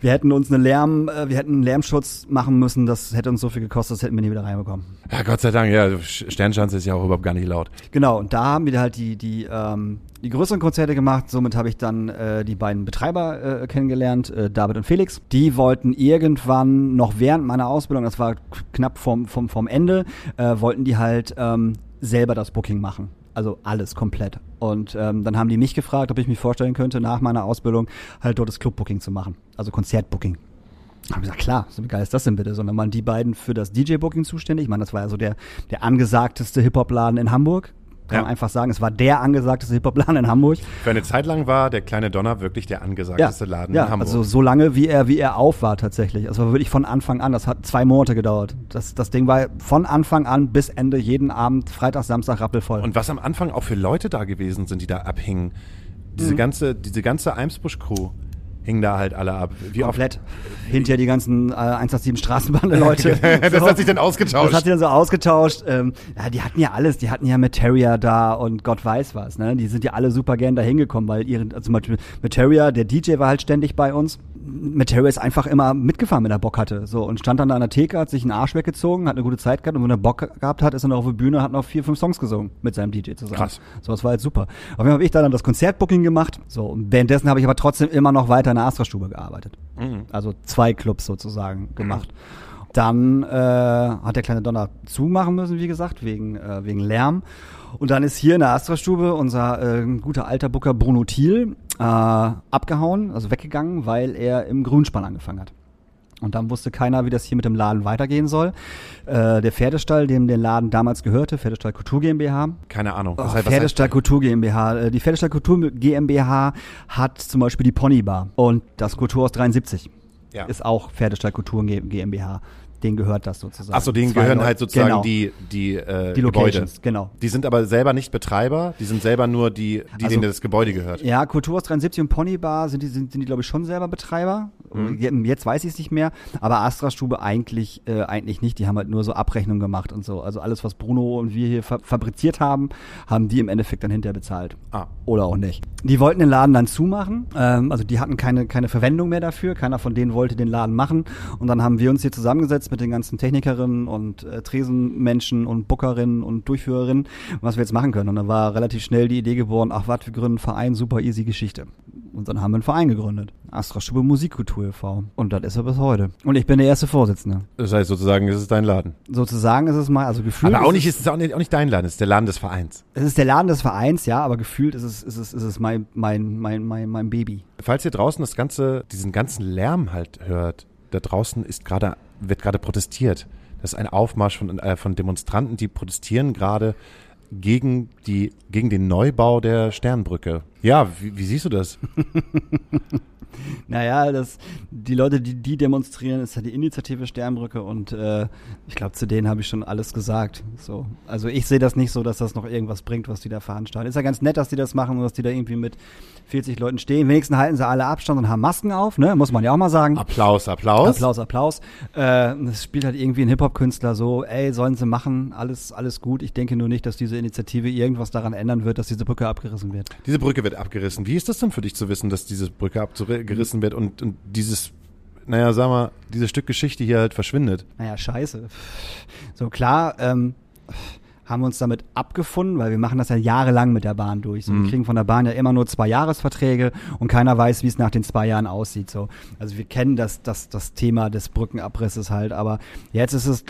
Wir hätten uns eine Lärm, äh, wir hätten einen Lärmschutz machen müssen, das hätte uns so viel gekostet, das hätten wir nie wieder reinbekommen. Ja, Gott sei Dank, ja, Sch- Sternschanze ist ja auch überhaupt gar nicht laut. Genau, und da haben wir halt die, die, ähm, die größeren Konzerte gemacht. Somit habe ich dann äh, die beiden Betreiber äh, kennengelernt, äh, David und Felix. Die wollten irgendwann noch während meiner Ausbildung, das war knapp vom, vom, vom Ende, äh, wollten die halt ähm, selber das Booking machen. Also alles komplett. Und ähm, dann haben die mich gefragt, ob ich mich vorstellen könnte, nach meiner Ausbildung halt dort das Clubbooking zu machen. Also Konzertbooking. Hab gesagt, klar, so wie geil ist das denn bitte? Sondern waren die beiden für das DJ-Booking zuständig. Ich meine, das war ja so der, der angesagteste Hip-Hop-Laden in Hamburg. Kann Ja. man einfach sagen, es war der angesagteste Hip-Hop-Laden in Hamburg. Für eine Zeit lang war der kleine Donner wirklich der angesagteste Laden ja, in Hamburg. also so lange, wie er, wie er auf war tatsächlich. Also war wirklich von Anfang an. Das hat zwei Monate gedauert. Das, das Ding war von Anfang an bis Ende jeden Abend, Freitag, Samstag rappelvoll. Und was am Anfang auch für Leute da gewesen sind, die da abhingen. Mhm. Diese ganze, diese ganze Eimsbusch-Crew hing da halt alle ab. Wie oft? komplett. Hinterher die ganzen äh, 187 Straßenbahn-Leute. (laughs) (laughs) das hat sich dann ausgetauscht. Das hat sich dann so ausgetauscht. Ähm, ja, die hatten ja alles. Die hatten ja Materia da und Gott weiß was. Ne? Die sind ja alle super gern da hingekommen, weil ihre, also zum Beispiel Materia, der DJ war halt ständig bei uns. Materia ist einfach immer mitgefahren, wenn er Bock hatte. So und stand dann da an der Theke, hat sich einen Arsch weggezogen, hat eine gute Zeit gehabt und wenn er Bock gehabt hat, ist er noch auf der Bühne, hat noch vier, fünf Songs gesungen mit seinem DJ zusammen. Krass. So, das war halt super. Auf jeden Fall habe ich dann das Konzertbooking gemacht. So, und währenddessen habe ich aber trotzdem immer noch weiter in der Astra-Stube gearbeitet. Also zwei Clubs sozusagen gemacht. Dann äh, hat der kleine Donner zumachen müssen, wie gesagt, wegen, äh, wegen Lärm. Und dann ist hier in der Astra-Stube unser äh, guter alter Booker Bruno Thiel äh, abgehauen, also weggegangen, weil er im Grünspann angefangen hat. Und dann wusste keiner, wie das hier mit dem Laden weitergehen soll. Äh, der Pferdestall, dem der Laden damals gehörte, Pferdestall Kultur GmbH, Keine Ahnung. Oh, heißt- Pferdestall Kultur GmbH. Äh, Die Pferdestall Kultur GmbH hat zum Beispiel die Ponybar und das Kulturhaus 73 Ja. ist auch Pferdestall Kultur GmbH. Denen gehört das sozusagen. Achso, denen Zwei gehören Leute- halt sozusagen genau, die, die, äh, die Gebäude. Locations, genau. Die sind aber selber nicht Betreiber, die sind selber nur die, die Also- denen das Gebäude gehört. Ja, Kulturhaus 73 und Ponybar sind die, sind, sind die glaube ich, schon selber Betreiber. Mhm. Je- Jetzt weiß ich es nicht mehr. Aber Astra-Stube eigentlich, äh, eigentlich nicht. Die haben halt nur so Abrechnungen gemacht und so. Also alles, was Bruno und wir hier fa fabriziert haben, haben die im Endeffekt dann hinterher bezahlt. Ah. Oder auch nicht. Die wollten den Laden dann zumachen. Ähm, also die hatten keine, keine Verwendung mehr dafür. Keiner von denen wollte den Laden machen. Und dann haben wir uns hier zusammengesetzt mit den ganzen Technikerinnen und äh, Tresenmenschen und Bookerinnen und Durchführerinnen, was wir jetzt machen können. Und dann war relativ schnell die Idee geboren, ach was, wir gründen einen Verein, super easy Geschichte. Und dann haben wir einen Verein gegründet. Astra Stube Musikkultur e.V. Und das ist er bis heute. Und ich bin der erste Vorsitzende. Das heißt sozusagen, es ist dein Laden. Sozusagen ist es mal, also gefühlt. Aber auch ist nicht, es, es ist auch nicht, auch nicht dein Laden, es ist der Laden des Vereins. es ist der Laden des Vereins, ja, aber gefühlt ist es, ist es, ist es mein, mein, mein, mein, mein Baby. Falls ihr draußen das ganze, diesen ganzen Lärm halt hört, da draußen ist gerade, wird gerade protestiert. Das ist ein Aufmarsch von, äh, von Demonstranten, die protestieren gerade gegen die, gegen den Neubau der Sternbrücke. Ja, wie, wie siehst du das? (laughs) (laughs) Naja, das, die Leute, die, die demonstrieren, ist ja die Initiative Sternbrücke und äh, ich glaube, zu denen habe ich schon alles gesagt. So. Also ich sehe das nicht so, dass das noch irgendwas bringt, was die da veranstalten. Ist ja ganz nett, dass die das machen und dass die da irgendwie mit 40 Leuten stehen. Wenigstens halten sie alle Abstand und haben Masken auf, ne? Muss man ja auch mal sagen. Applaus, Applaus. Applaus, Applaus. Äh, das spielt halt irgendwie ein Hip-Hop-Künstler so, ey, sollen sie machen, alles, alles gut. Ich denke nur nicht, dass diese Initiative irgendwas daran ändern wird, dass diese Brücke abgerissen wird. Diese Brücke wird abgerissen. Wie ist das denn für dich zu wissen, dass diese Brücke abgerissen wird und, und dieses, naja, sag mal, dieses Stück Geschichte hier halt verschwindet? Naja, scheiße. So klar, ähm, haben wir uns damit abgefunden, weil wir machen das ja jahrelang mit der Bahn durch. So, Wir kriegen von der Bahn ja immer nur zwei Jahresverträge und keiner weiß, wie es nach den zwei Jahren aussieht. So. Also wir kennen das, das, das Thema des Brückenabrisses halt, aber jetzt ist es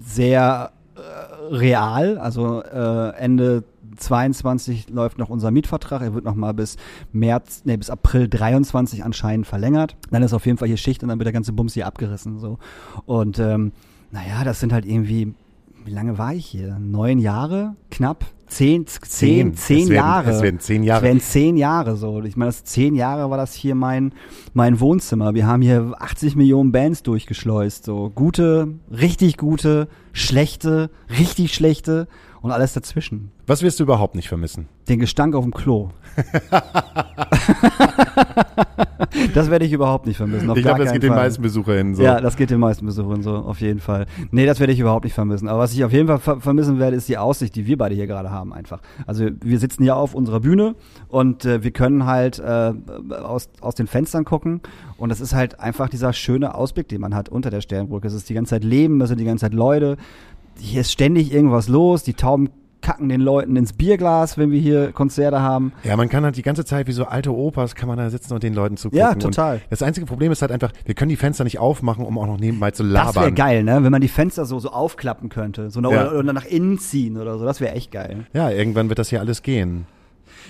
sehr äh, real. Also äh, Ende 22 läuft noch unser Mietvertrag. Er wird noch mal bis März, nee, bis April 23 anscheinend verlängert. Dann ist auf jeden Fall hier Schicht und dann wird der ganze Bums hier abgerissen. So. Und ähm, naja, das sind halt irgendwie, wie lange war ich hier? Neun Jahre? Knapp? Zehn, zehn, Zehn. zehn Es werden- Jahre. es werden zehn Jahre. Es werden zehn Jahre so. Ich meine, das zehn Jahre war das hier mein, mein Wohnzimmer. Wir haben hier 80 Millionen Bands durchgeschleust. So gute, richtig gute, schlechte, richtig schlechte und alles dazwischen. Was wirst du überhaupt nicht vermissen? Den Gestank auf dem Klo. (laughs) das werde ich überhaupt nicht vermissen. Ich glaube, das geht den Fall. meisten Besucherinnen so. Ja, das geht den meisten Besuchern so, auf jeden Fall. Nee, das werde ich überhaupt nicht vermissen. Aber was ich auf jeden Fall ver vermissen werde, ist die Aussicht, die wir beide hier gerade haben einfach. Also wir sitzen ja auf unserer Bühne und äh, wir können halt äh, aus, aus den Fenstern gucken und das ist halt einfach dieser schöne Ausblick, den man hat unter der Sternbrücke. Es ist die ganze Zeit Leben, es sind die ganze Zeit Leute. Hier ist ständig irgendwas los, die Tauben kacken den Leuten ins Bierglas, wenn wir hier Konzerte haben. Ja, man kann halt die ganze Zeit wie so alte Opas kann man da sitzen und den Leuten zugucken. Ja, total. Und das einzige Problem ist halt einfach, wir können die Fenster nicht aufmachen, um auch noch nebenbei zu Das labern. wäre geil, ne? Wenn man die Fenster so, so aufklappen könnte. So Ja. oder, oder nach innen ziehen oder so. Das wäre echt geil. Ja, irgendwann wird das hier alles gehen.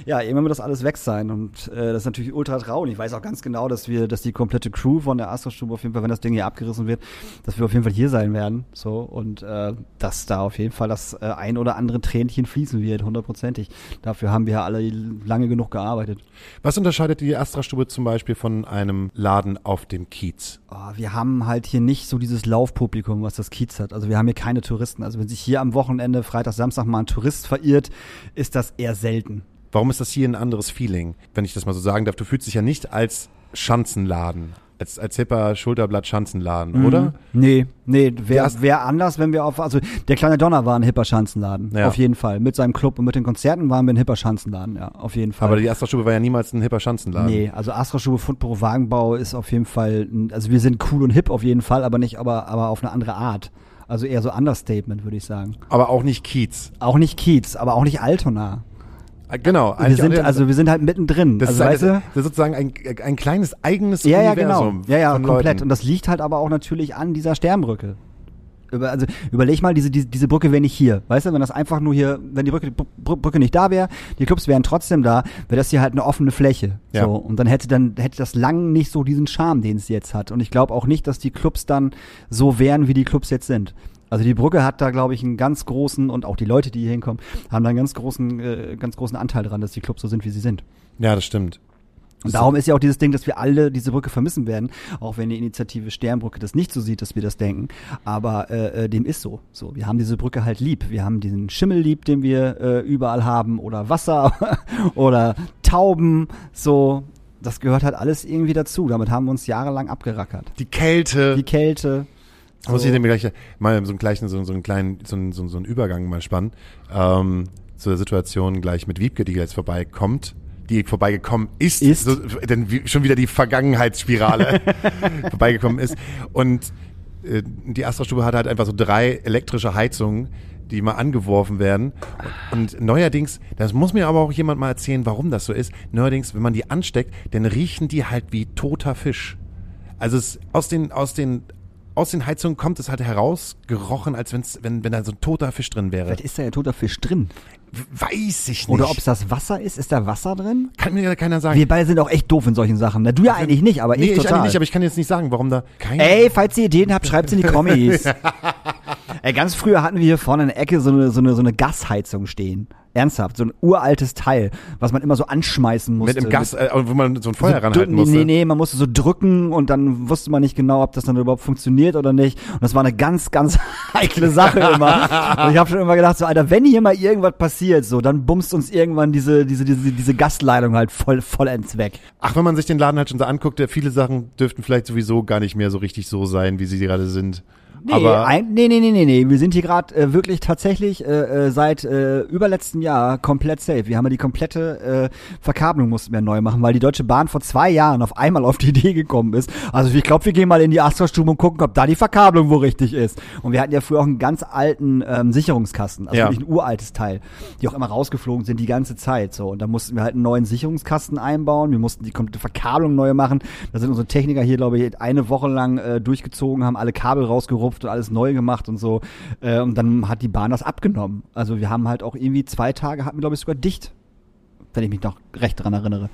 Ja, irgendwann wird das alles weg sein und äh, das ist natürlich ultra traurig. Ich weiß auch ganz genau, dass wir, dass die komplette Crew von der Astro-Stube auf jeden Fall, wenn das Ding hier abgerissen wird, dass wir auf jeden Fall hier sein werden. So und äh, dass da auf jeden Fall das äh, ein oder andere Tränchen fließen wird, hundertprozentig. Dafür haben wir ja alle lange genug gearbeitet. Was unterscheidet die Astra-Stube zum Beispiel von einem Laden auf dem Kiez? Oh, wir haben halt hier nicht so dieses Laufpublikum, was das Kiez hat. Also wir haben hier keine Touristen. Also wenn sich hier am Wochenende, Freitag, Samstag mal ein Tourist verirrt, ist das eher selten. Warum ist das hier ein anderes Feeling, wenn ich das mal so sagen darf? Du fühlst dich ja nicht als Schanzenladen, als, als hipper Schulterblatt-Schanzenladen, oder? Nee, nee, wäre wär anders, wenn wir auf, also der kleine Donner war ein hipper Schanzenladen, Ja. auf jeden Fall. Mit seinem Club und mit den Konzerten waren wir ein hipper Schanzenladen, ja, auf jeden Fall. Aber die Astra-Stube war ja niemals ein hipper Schanzenladen. Nee, also Astra-Schube, Fundbüro, Wagenbau ist auf jeden Fall, ein- also wir sind cool und hip auf jeden Fall, aber nicht, aber, aber auf eine andere Art. Also eher so Understatement, würde ich sagen. Aber auch nicht Kiez. Auch nicht Kiez, aber auch nicht Altona. Äh, Genau. Wir sind, also wir sind halt mittendrin. das, also, ist, weißt ein, du? das ist sozusagen ein, ein kleines eigenes Ja, ja, Universum. genau. Ja, ja, komplett. Leuten. Und das liegt halt aber auch natürlich an dieser Sternbrücke. Über, also überleg mal, diese, diese, diese Brücke wäre nicht hier. Weißt du, wenn das einfach nur hier, wenn die Brücke, Br- Brücke nicht da wäre, die Clubs wären trotzdem da, wäre das hier halt eine offene Fläche. Ja. So. Und dann hätte dann, hätte das lang nicht so diesen Charme, den es jetzt hat. Und ich glaube auch nicht, dass die Clubs dann so wären, wie die Clubs jetzt sind. Also die Brücke hat da, glaube ich, einen ganz großen, und auch die Leute, die hier hinkommen, haben da einen ganz großen, äh, ganz großen Anteil dran, dass die Clubs so sind, wie sie sind. Ja, das stimmt. Und darum ist ja auch dieses Ding, dass wir alle diese Brücke vermissen werden, auch wenn die Initiative Sternbrücke das nicht so sieht, dass wir das denken. Aber äh, äh, dem ist so. So, wir haben diese Brücke halt lieb. Wir haben diesen Schimmel lieb, den wir äh, überall haben, oder Wasser (laughs) oder Tauben. So, das gehört halt alles irgendwie dazu. Damit haben wir uns jahrelang abgerackert. Die Kälte. Die Kälte. Da muss ich dem gleich mal so einen gleichen, so, so einen kleinen, so, einen- so, so einen Übergang mal spannen. Ähm, zu der Situation gleich mit Wiebke, die jetzt vorbeikommt, die vorbeigekommen ist, Ist. So, denn schon wieder die Vergangenheitsspirale (laughs) vorbeigekommen ist. Und äh, die Astra-Stube hat halt einfach so drei elektrische Heizungen, die mal angeworfen werden. Und neuerdings, das muss mir aber auch jemand mal erzählen, warum das so ist. Neuerdings, wenn man die ansteckt, dann riechen die halt wie toter Fisch. Also es, aus den, aus den, aus den Heizungen kommt es halt herausgerochen, als wenn's, wenn, wenn da so ein toter Fisch drin wäre. Vielleicht ist da ja toter Fisch drin. Weiß ich nicht. Oder ob es das Wasser ist. Ist da Wasser drin? kann mir ja keiner sagen. Wir beide sind auch echt doof in solchen Sachen. Ne? Du ja eigentlich nicht, aber nee, ich ich total. eigentlich nicht, aber ich kann jetzt nicht sagen, warum da kein. Ey, falls ihr Ideen habt, schreibt's in die Kommis. (laughs) Ey, ganz früher hatten wir hier vorne in der Ecke so eine, so eine, so eine Gasheizung stehen. Ernsthaft, so ein uraltes Teil, was man immer so anschmeißen musste. mit dem Gas, äh, wo man so ein Feuer so ranhalten musste. Nee, nee, man musste so drücken und dann wusste man nicht genau, ob das dann überhaupt funktioniert oder nicht. Und das war eine ganz, ganz (laughs) heikle Sache immer. Und ich habe schon immer gedacht, so, Alter, wenn hier mal irgendwas passiert, so, dann bumst uns irgendwann diese, diese, diese, diese Gasleitung halt voll, vollends weg. Ach, wenn man sich den Laden halt schon so anguckt, viele Sachen dürften vielleicht sowieso gar nicht mehr so richtig so sein, wie sie gerade sind. Nee, aber ein, nee, nee, nee, nee, nee. Wir sind hier gerade äh, wirklich tatsächlich äh, äh, seit äh, überletzten Jahr komplett safe. Wir haben ja die komplette äh, Verkabelung mussten wir neu machen, weil die Deutsche Bahn vor zwei Jahren auf einmal auf die Idee gekommen ist. Also ich glaube, wir gehen mal in die Astra-Stube und gucken, ob da die Verkabelung wo richtig ist. Und wir hatten ja früher auch einen ganz alten ähm, Sicherungskasten, also Ja. wirklich ein uraltes Teil, die auch immer rausgeflogen sind die ganze Zeit. So und da mussten wir halt einen neuen Sicherungskasten einbauen. Wir mussten die komplette Verkabelung neu machen. Da sind unsere Techniker hier, glaube ich, eine Woche lang äh, durchgezogen, haben alle Kabel rausgerupft und alles neu gemacht und so. Äh, und dann hat die Bahn das abgenommen. Also wir haben halt auch irgendwie zwei Tage hatten wir, glaube ich, sogar dicht. Wenn ich mich noch recht dran erinnere.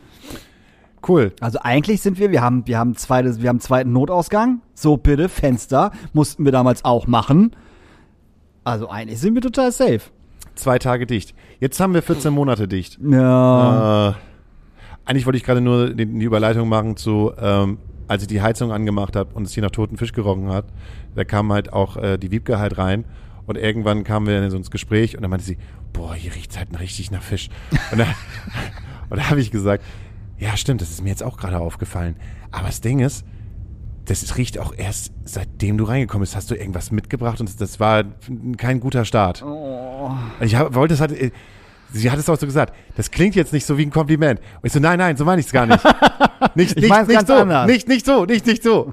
cool. Also eigentlich sind wir, wir haben, wir haben zweites, wir haben einen zweiten Notausgang. So bitte, Fenster mussten wir damals auch machen. Also eigentlich sind wir total safe. Zwei Tage dicht. Jetzt haben wir 14 Monate dicht. Ja. Äh, eigentlich wollte ich gerade nur die, die Überleitung machen zu, ähm, als ich die Heizung angemacht habe und es hier nach toten Fisch gerochen hat, da kam halt auch äh, die Wiebke halt rein und irgendwann kamen wir in so ins Gespräch und dann meinte sie, boah, hier riecht's halt richtig nach Fisch. Und da, (laughs) und da habe ich gesagt, ja stimmt, das ist mir jetzt auch gerade aufgefallen. Aber das Ding ist, das riecht auch erst seitdem du reingekommen bist, hast du irgendwas mitgebracht und das war kein guter Start. Oh. Ich hab, wollte es halt, äh, sie hat es auch so gesagt, das klingt jetzt nicht so wie ein Kompliment. Und ich so, nein, nein, so meine ich es gar nicht. (laughs) Nicht, Ich nicht, nicht ganz so, anders. nicht, nicht so, nicht, nicht so.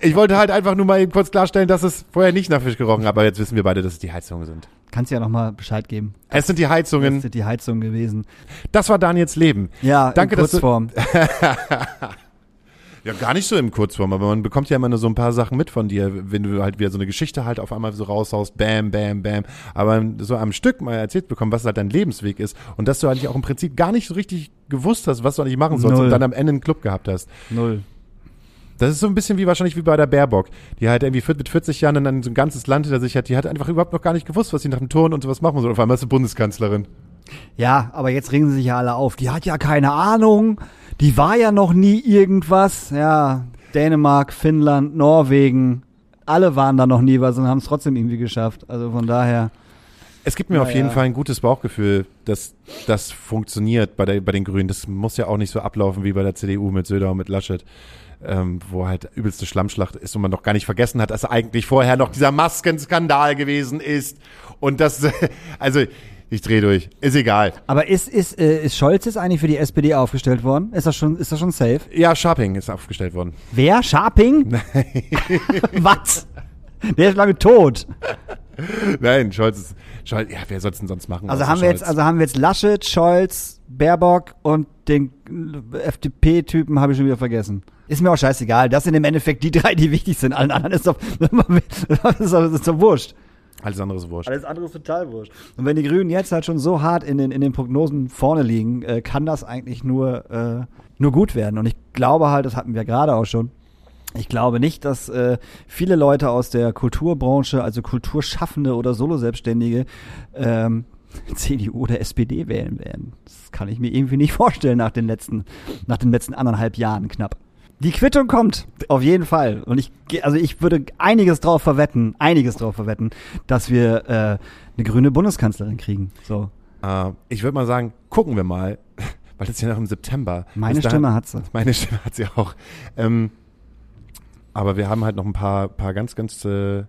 Ich wollte halt einfach nur mal eben kurz klarstellen, dass es vorher nicht nach Fisch gerochen hat, aber jetzt wissen wir beide, dass es die Heizungen sind. Kannst ja nochmal Bescheid geben. Es sind die Heizungen. sind die Heizungen gewesen. Das war Daniels Leben. Ja, Danke, in dass du- Kurzform. (laughs) Ja, gar nicht so im Kurzform, aber man bekommt ja immer nur so ein paar Sachen mit von dir, wenn du halt wieder so eine Geschichte halt auf einmal so raushaust, bam, bam, bam. Aber so am Stück mal erzählt bekommen, was halt dein Lebensweg ist und dass du eigentlich auch im Prinzip gar nicht so richtig gewusst hast, was du eigentlich machen sollst Null. und dann am Ende einen Club gehabt hast. Null. Das ist so ein bisschen wie wahrscheinlich wie bei der Baerbock, die halt irgendwie mit 40 Jahren dann so ein ganzes Land hinter sich hat, die hat einfach überhaupt noch gar nicht gewusst, was sie nach dem Turn und sowas machen soll. Auf einmal ist sie Bundeskanzlerin. Ja, aber jetzt regen sie sich ja alle auf. Die hat ja keine Ahnung. Die war ja noch nie irgendwas. Ja, Dänemark, Finnland, Norwegen. Alle waren da noch nie was und haben es trotzdem irgendwie geschafft. Also von daher. Es gibt mir auf Naja. jeden Fall ein gutes Bauchgefühl, dass das funktioniert bei, der, bei den Grünen. Das muss ja auch nicht so ablaufen wie bei der CDU mit Söder und mit Laschet, ähm, wo halt übelste Schlammschlacht ist und man noch gar nicht vergessen hat, dass eigentlich vorher noch dieser Maskenskandal gewesen ist. Und das, (laughs) also ich drehe durch. Ist egal. Aber ist, ist, äh, ist Scholz jetzt eigentlich für die SPD aufgestellt worden? Ist das schon, ist das schon safe? Ja, Sharping ist aufgestellt worden. Wer? Sharping? (laughs) was? Der ist lange tot. Nein, Scholz ist, Scholz, ja, wer soll es denn sonst machen? Also haben wir jetzt, also haben wir jetzt Laschet, Scholz, Baerbock und den FDP-Typen habe ich schon wieder vergessen. Ist mir auch scheißegal. Das sind im Endeffekt die drei, die wichtig sind. Allen anderen ist doch, das (laughs) ist doch, das ist doch wurscht. Alles andere ist wurscht. Alles andere ist total wurscht. Und wenn die Grünen jetzt halt schon so hart in den, in den Prognosen vorne liegen, äh, kann das eigentlich nur, äh, nur gut werden. Und ich glaube halt, das hatten wir gerade auch schon, ich glaube nicht, dass äh, viele Leute aus der Kulturbranche, also Kulturschaffende oder Solo-Selbstständige, ähm, (laughs) CDU oder SPD wählen werden. Das kann ich mir irgendwie nicht (laughs) vorstellen nach den letzten, nach den letzten anderthalb Jahren knapp. Die Quittung kommt, auf jeden Fall. Und ich, also ich würde einiges drauf verwetten, einiges drauf verwetten, dass wir äh, eine grüne Bundeskanzlerin kriegen. So. Äh, ich würde mal sagen, gucken wir mal, (laughs) weil das ist ja noch im September. Meine Bis dahin- Stimme hat sie. (laughs) Meine Stimme hat sie auch. Ähm, aber wir haben halt noch ein paar, paar ganz, ganz, äh,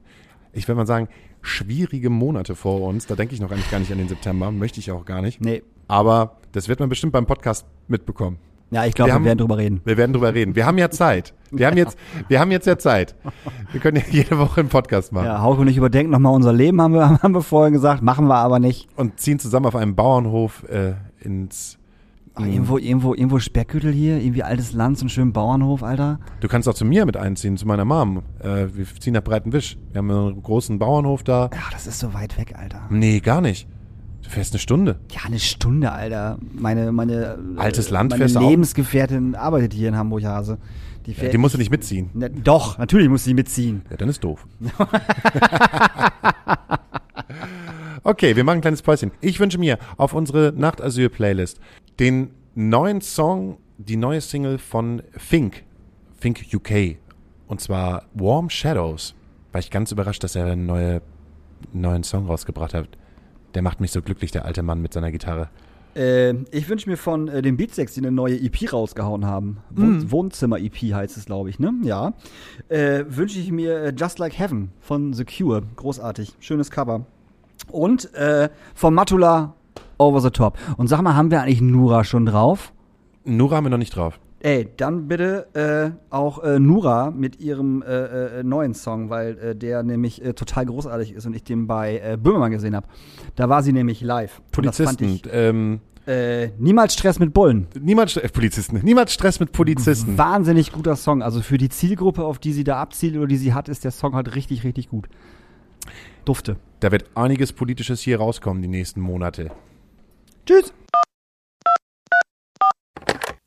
ich würde mal sagen, schwierige Monate vor uns. Da denke ich noch eigentlich gar nicht an den September, möchte ich auch gar nicht. Nee. Aber das wird man bestimmt beim Podcast mitbekommen. Ja, ich glaube, Wir wir, werden drüber reden. Wir werden drüber reden. Wir haben ja Zeit. Wir haben jetzt, (laughs) wir haben jetzt ja Zeit. Wir können ja jede Woche einen Podcast machen. Ja, Hauke und ich überdenken nochmal unser Leben, haben wir, (laughs) haben wir vorher gesagt, machen wir aber nicht. Und ziehen zusammen auf einem Bauernhof äh, ins. Ach, irgendwo, irgendwo, irgendwo Speckgürtel hier, irgendwie altes Land, so einen schönen Bauernhof, Alter. Du kannst auch zu mir mit einziehen, zu meiner Mom. Äh, wir ziehen nach Breitenwisch. Wir haben einen großen Bauernhof da. Ja, das ist so weit weg, Alter. Nee, gar nicht. Du fährst eine Stunde. Ja, eine Stunde, Alter. Meine, meine, Altes äh, Land meine fährst du auch? Lebensgefährtin arbeitet hier in Hamburg, Hase. Die, Ja, fährt, die musst du nicht mitziehen. Na, doch, natürlich muss sie mitziehen. Ja, dann ist doof. (laughs) okay, wir machen ein kleines Päuschen. Ich wünsche mir auf unsere Nachtasyl-Playlist den neuen Song, die neue Single von Fink, Fink UK. Und zwar Warm Shadows. War ich ganz überrascht, dass er einen neue, neuen Song rausgebracht hat. Der macht mich so glücklich, der alte Mann mit seiner Gitarre. Äh, ich wünsche mir von äh, den Beatsex, die eine neue EP rausgehauen haben. Wohn Wohnzimmer-EP heißt es, glaube ich, ne? Ja. Äh, wünsche ich mir äh, Just Like Heaven von The Cure. Großartig. Schönes Cover. Und äh, von Matula Over the Top. Und sag mal, haben wir eigentlich Nura schon drauf? Nura haben wir noch nicht drauf. Ey, dann bitte äh, auch äh, Nura mit ihrem äh, äh, neuen Song, weil äh, der nämlich äh, total großartig ist und ich den bei Böhmermann gesehen habe. Da war sie nämlich live. Polizisten. Ähm, Ich, äh, niemals Stress mit Bullen. äh, Polizisten. Niemand Stress mit Polizisten. Wahnsinnig guter Song. Also für die Zielgruppe, auf die sie da abzielt oder die sie hat, ist der Song halt richtig, richtig gut. Dufte. Da wird einiges Politisches hier rauskommen die nächsten Monate. Tschüss.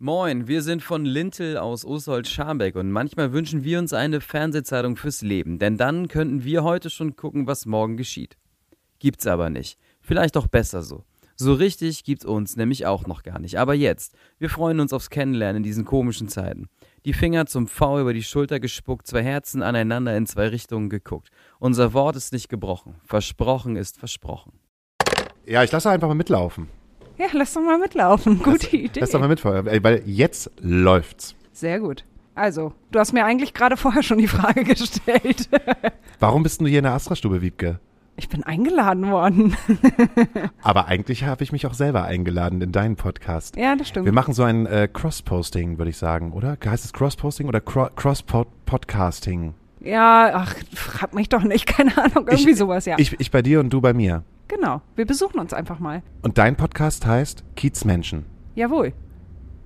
Moin, wir sind von Lintel aus Osterholz-Scharmbeck und manchmal wünschen wir uns eine Fernsehzeitung fürs Leben, denn dann könnten wir heute schon gucken, was morgen geschieht. Gibt's aber nicht. Vielleicht auch besser so. So richtig gibt's uns nämlich auch noch gar nicht. Aber jetzt, wir freuen uns aufs Kennenlernen in diesen komischen Zeiten. Die Finger zum V über die Schulter gespuckt, zwei Herzen aneinander in zwei Richtungen geguckt. Unser Wort ist nicht gebrochen. Versprochen ist versprochen. Ja, ich lasse einfach mal mitlaufen. Ja, lass doch mal mitlaufen. Gute Idee. Lass doch mal mitfahren, weil jetzt läuft's. Sehr gut. Also, du hast mir eigentlich gerade vorher schon die Frage (laughs) gestellt. Warum bist du hier in der Astra-Stube, Wiebke? Ich bin eingeladen worden. (laughs) Aber eigentlich habe ich mich auch selber eingeladen in deinen Podcast. Ja, das stimmt. Wir machen so ein äh, Cross-Posting, würde ich sagen, oder? Heißt es Cross-Posting oder Cro Cross-Podcasting? Ja, ach, frag mich doch nicht. Keine Ahnung, irgendwie Ich- sowas, ja. Ich, ich bei dir und du bei mir. Genau. Wir besuchen uns einfach mal. Und dein Podcast heißt Kiezmenschen. Jawohl.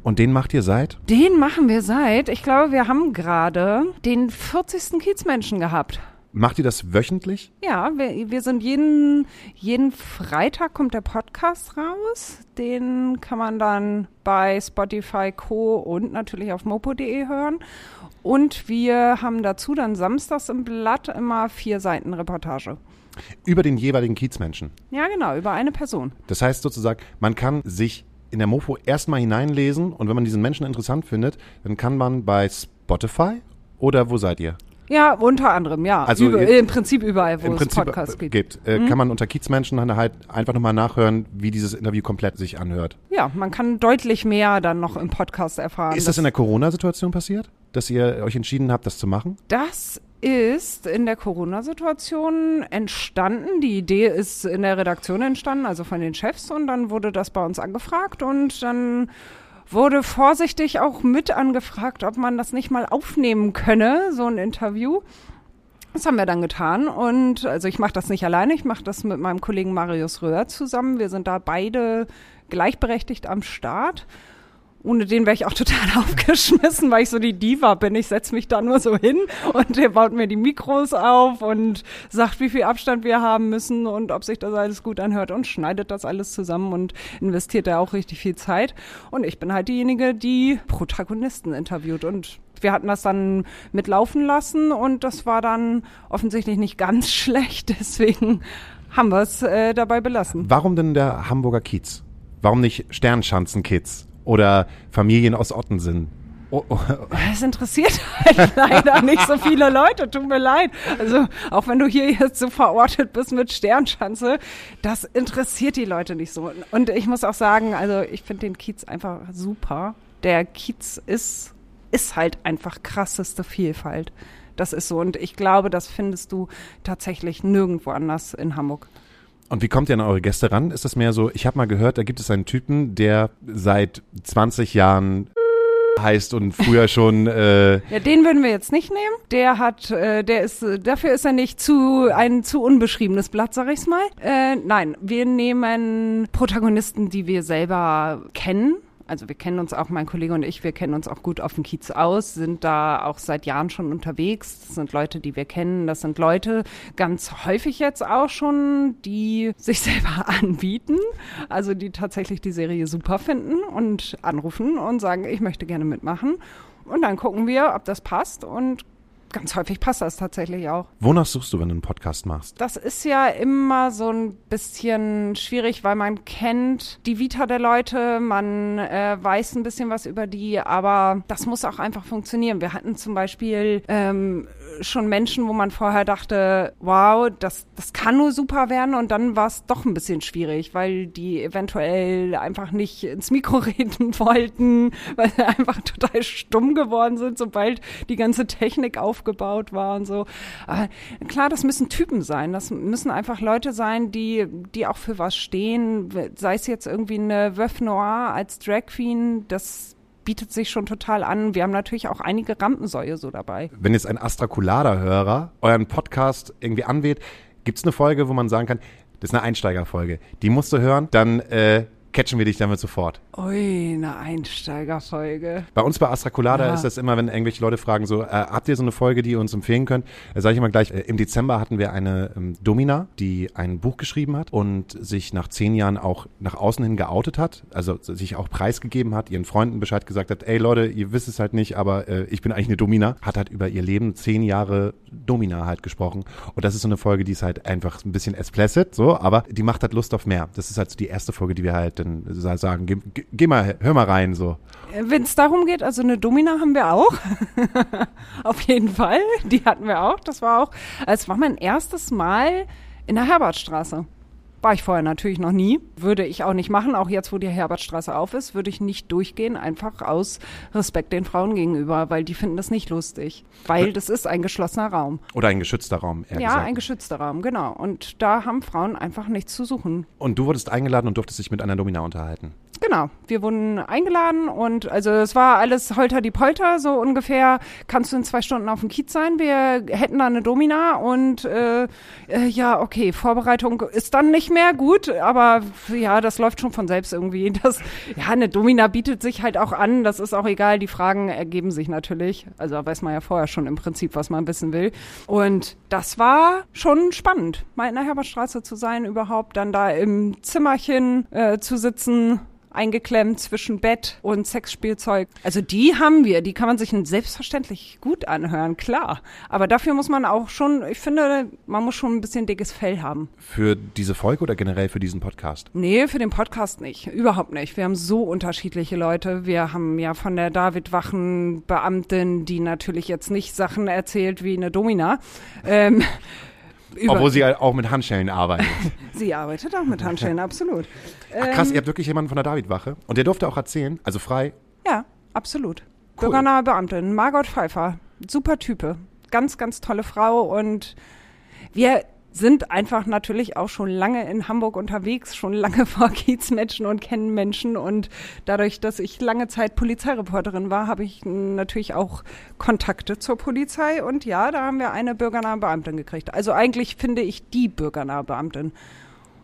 Und den macht ihr seit? Den machen wir seit, ich glaube, wir haben gerade den 40. Kiezmenschen gehabt. Macht ihr das wöchentlich? Ja, wir, wir sind jeden, jeden Freitag kommt der Podcast raus. Den kann man dann bei Spotify Co. und natürlich auf mopo.de hören. Und wir haben dazu dann samstags im Blatt immer vier Seiten Reportage. Über den jeweiligen Kiezmenschen. Ja, genau, über eine Person. Das heißt sozusagen, man kann sich in der Mofo erstmal hineinlesen und wenn man diesen Menschen interessant findet, dann kann man bei Spotify oder wo seid ihr? Ja, unter anderem, ja. Also Über, Im Prinzip überall, wo Im es Prinzip Podcasts äh, gibt. gibt. Äh, Kann man unter Kiezmenschen dann halt einfach nochmal nachhören, wie dieses Interview komplett sich anhört. Ja, man kann deutlich mehr dann noch im Podcast erfahren. Ist das in der Corona-Situation passiert, dass ihr euch entschieden habt, das zu machen? Das ist in der Corona-Situation entstanden. Die Idee ist in der Redaktion entstanden, also von den Chefs, und dann wurde das bei uns angefragt und dann wurde vorsichtig auch mit angefragt, ob man das nicht mal aufnehmen könne, so ein Interview. Das haben wir dann getan und also ich mache das nicht alleine, ich mache das mit meinem Kollegen Marius Röhr zusammen. Wir sind da beide gleichberechtigt am Start. Ohne den wäre ich auch (laughs) total aufgeschmissen, weil ich so die Diva bin. Ich setze mich da nur so hin und der baut mir die Mikros auf und sagt, wie viel Abstand wir haben müssen und ob sich das alles gut anhört und schneidet das alles zusammen und investiert da auch richtig viel Zeit. Und ich bin halt diejenige, die Protagonisten interviewt und wir hatten das dann mitlaufen lassen und das war dann offensichtlich nicht ganz (laughs) schlecht. Deswegen haben wir es äh, dabei belassen. Warum denn der Hamburger Kiez? Warum nicht Sternschanzenkids oder Familien aus Ottensen? Oh, oh, Es interessiert (laughs) halt leider nicht so viele Leute, tut mir leid. Also auch wenn du hier jetzt so verortet bist mit Sternschanze, das interessiert die Leute nicht so. Und ich muss auch sagen, also ich finde den Kiez einfach super. Der Kiez ist, ist halt einfach krasseste Vielfalt. Das ist so. Und ich glaube, das findest du tatsächlich nirgendwo anders in Hamburg. Und wie kommt ihr an eure Gäste ran? Ist das mehr so, ich habe mal gehört, da gibt es einen Typen, der seit 20 Jahren heißt und früher schon (laughs) äh, Ja, den würden wir jetzt nicht nehmen. Der hat, äh, der ist, äh, dafür ist er nicht zu ein zu unbeschriebenes Blatt, sag ich's mal. Äh, nein, wir nehmen Protagonisten, die wir selber kennen. Also wir kennen uns auch, mein Kollege und ich, wir kennen uns auch gut auf dem Kiez aus, sind da auch seit Jahren schon unterwegs. Das sind Leute, die wir kennen. Das sind Leute ganz häufig jetzt auch schon, die sich (laughs) selber anbieten. Also die tatsächlich die Serie super finden und anrufen und sagen, ich möchte gerne mitmachen. Und dann gucken wir, ob das passt und ganz häufig passt das tatsächlich auch. Wonach suchst du, wenn du einen Podcast machst? Das ist ja immer so ein bisschen schwierig, weil man kennt die Vita der Leute, man äh, weiß ein bisschen was über die, aber das muss auch einfach funktionieren. Wir hatten zum Beispiel ähm, schon Menschen, wo man vorher dachte, wow, das, das kann nur super werden und dann war es doch ein bisschen schwierig, weil die eventuell einfach nicht ins Mikro (laughs) reden wollten, weil sie einfach total stumm geworden sind, sobald die ganze Technik aufgebaut war und so. Aber klar, das müssen Typen sein, das müssen einfach Leute sein, die, die auch für was stehen, sei es jetzt irgendwie eine Veuve Noir als Drag Queen, das bietet sich schon total an. Wir haben natürlich auch einige Rampensäue so dabei. Wenn jetzt ein Astrakulada-Hörer euren Podcast irgendwie anweht, gibt es eine Folge, wo man sagen kann, das ist eine Einsteigerfolge, die musst du hören, dann äh, catchen wir dich damit sofort. Ui, eine Einsteigerfolge. Bei uns bei Astrakulada Ja. ist das immer, wenn irgendwelche Leute fragen, so, äh, habt ihr so eine Folge, die ihr uns empfehlen könnt? Äh, Sage ich immer gleich, äh, im Dezember hatten wir eine ähm, Domina, die ein Buch geschrieben hat und sich nach zehn Jahren auch nach außen hin geoutet hat, also sich auch preisgegeben hat, ihren Freunden Bescheid gesagt hat, ey Leute, ihr wisst es halt nicht, aber äh, ich bin eigentlich eine Domina, hat halt über ihr Leben zehn Jahre Domina halt gesprochen und das ist so eine Folge, die ist halt einfach ein bisschen explicit, so, aber die macht halt Lust auf mehr. Das ist halt so die erste Folge, die wir halt sa- sagen, geh, geh- mal, hör mal rein, so. Wenn es darum geht, also eine Domina haben wir auch. (laughs) Auf jeden Fall. Die hatten wir auch. Das war auch, es war mein erstes Mal in der Herbertstraße. War ich vorher natürlich noch nie. Würde ich auch nicht machen. Auch jetzt, wo die Herbertstraße auf ist, würde ich nicht durchgehen. Einfach aus Respekt den Frauen gegenüber, weil die finden das nicht lustig. Weil das ist ein geschlossener Raum. Oder ein geschützter Raum, eher Ja, gesagt. ein geschützter Raum, genau. Und da haben Frauen einfach nichts zu suchen. Und du wurdest eingeladen und durftest dich mit einer Domina unterhalten. Genau, wir wurden eingeladen und also es war alles holter die Polter, so ungefähr kannst du in zwei Stunden auf dem Kiez sein. Wir hätten da eine Domina und äh, äh, ja, okay, Vorbereitung ist dann nicht mehr gut, aber ja, das läuft schon von selbst irgendwie. (laughs) Das, ja, eine Domina bietet sich halt auch an, das ist auch egal, die Fragen ergeben sich natürlich. Also weiß man ja vorher schon im Prinzip, was man wissen will. Und das war schon spannend, mal in der Herbertstraße zu sein, überhaupt dann da im Zimmerchen äh, zu sitzen eingeklemmt zwischen Bett und Sexspielzeug. Also die haben wir, die kann man sich selbstverständlich gut anhören, klar. Aber dafür muss man auch schon, ich finde, man muss schon ein bisschen dickes Fell haben. Für diese Folge oder generell für diesen Podcast? Nee, für den Podcast nicht. Überhaupt nicht. Wir haben so unterschiedliche Leute. Wir haben ja von der David-Wachen Beamtin, die natürlich jetzt nicht Sachen erzählt wie eine Domina. Ähm, über- Obwohl sie halt auch mit Handschellen arbeitet. (laughs) sie arbeitet auch mit Handschellen, absolut. (laughs) Ach, krass, Ähm, ihr habt wirklich jemanden von der Davidwache. Und der durfte auch erzählen, also frei. Ja, absolut. Cool. Bürgernahe Beamtin, Margot Pfeiffer, super Type, ganz, ganz tolle Frau und wir sind einfach natürlich auch schon lange in Hamburg unterwegs, schon lange (laughs) vor Kiezmenschen und kennen Menschen und dadurch, dass ich lange Zeit Polizeireporterin war, habe ich natürlich auch Kontakte zur Polizei und ja, da haben wir eine bürgernahe Beamtin gekriegt. Also eigentlich finde ich die bürgernahe Beamtin.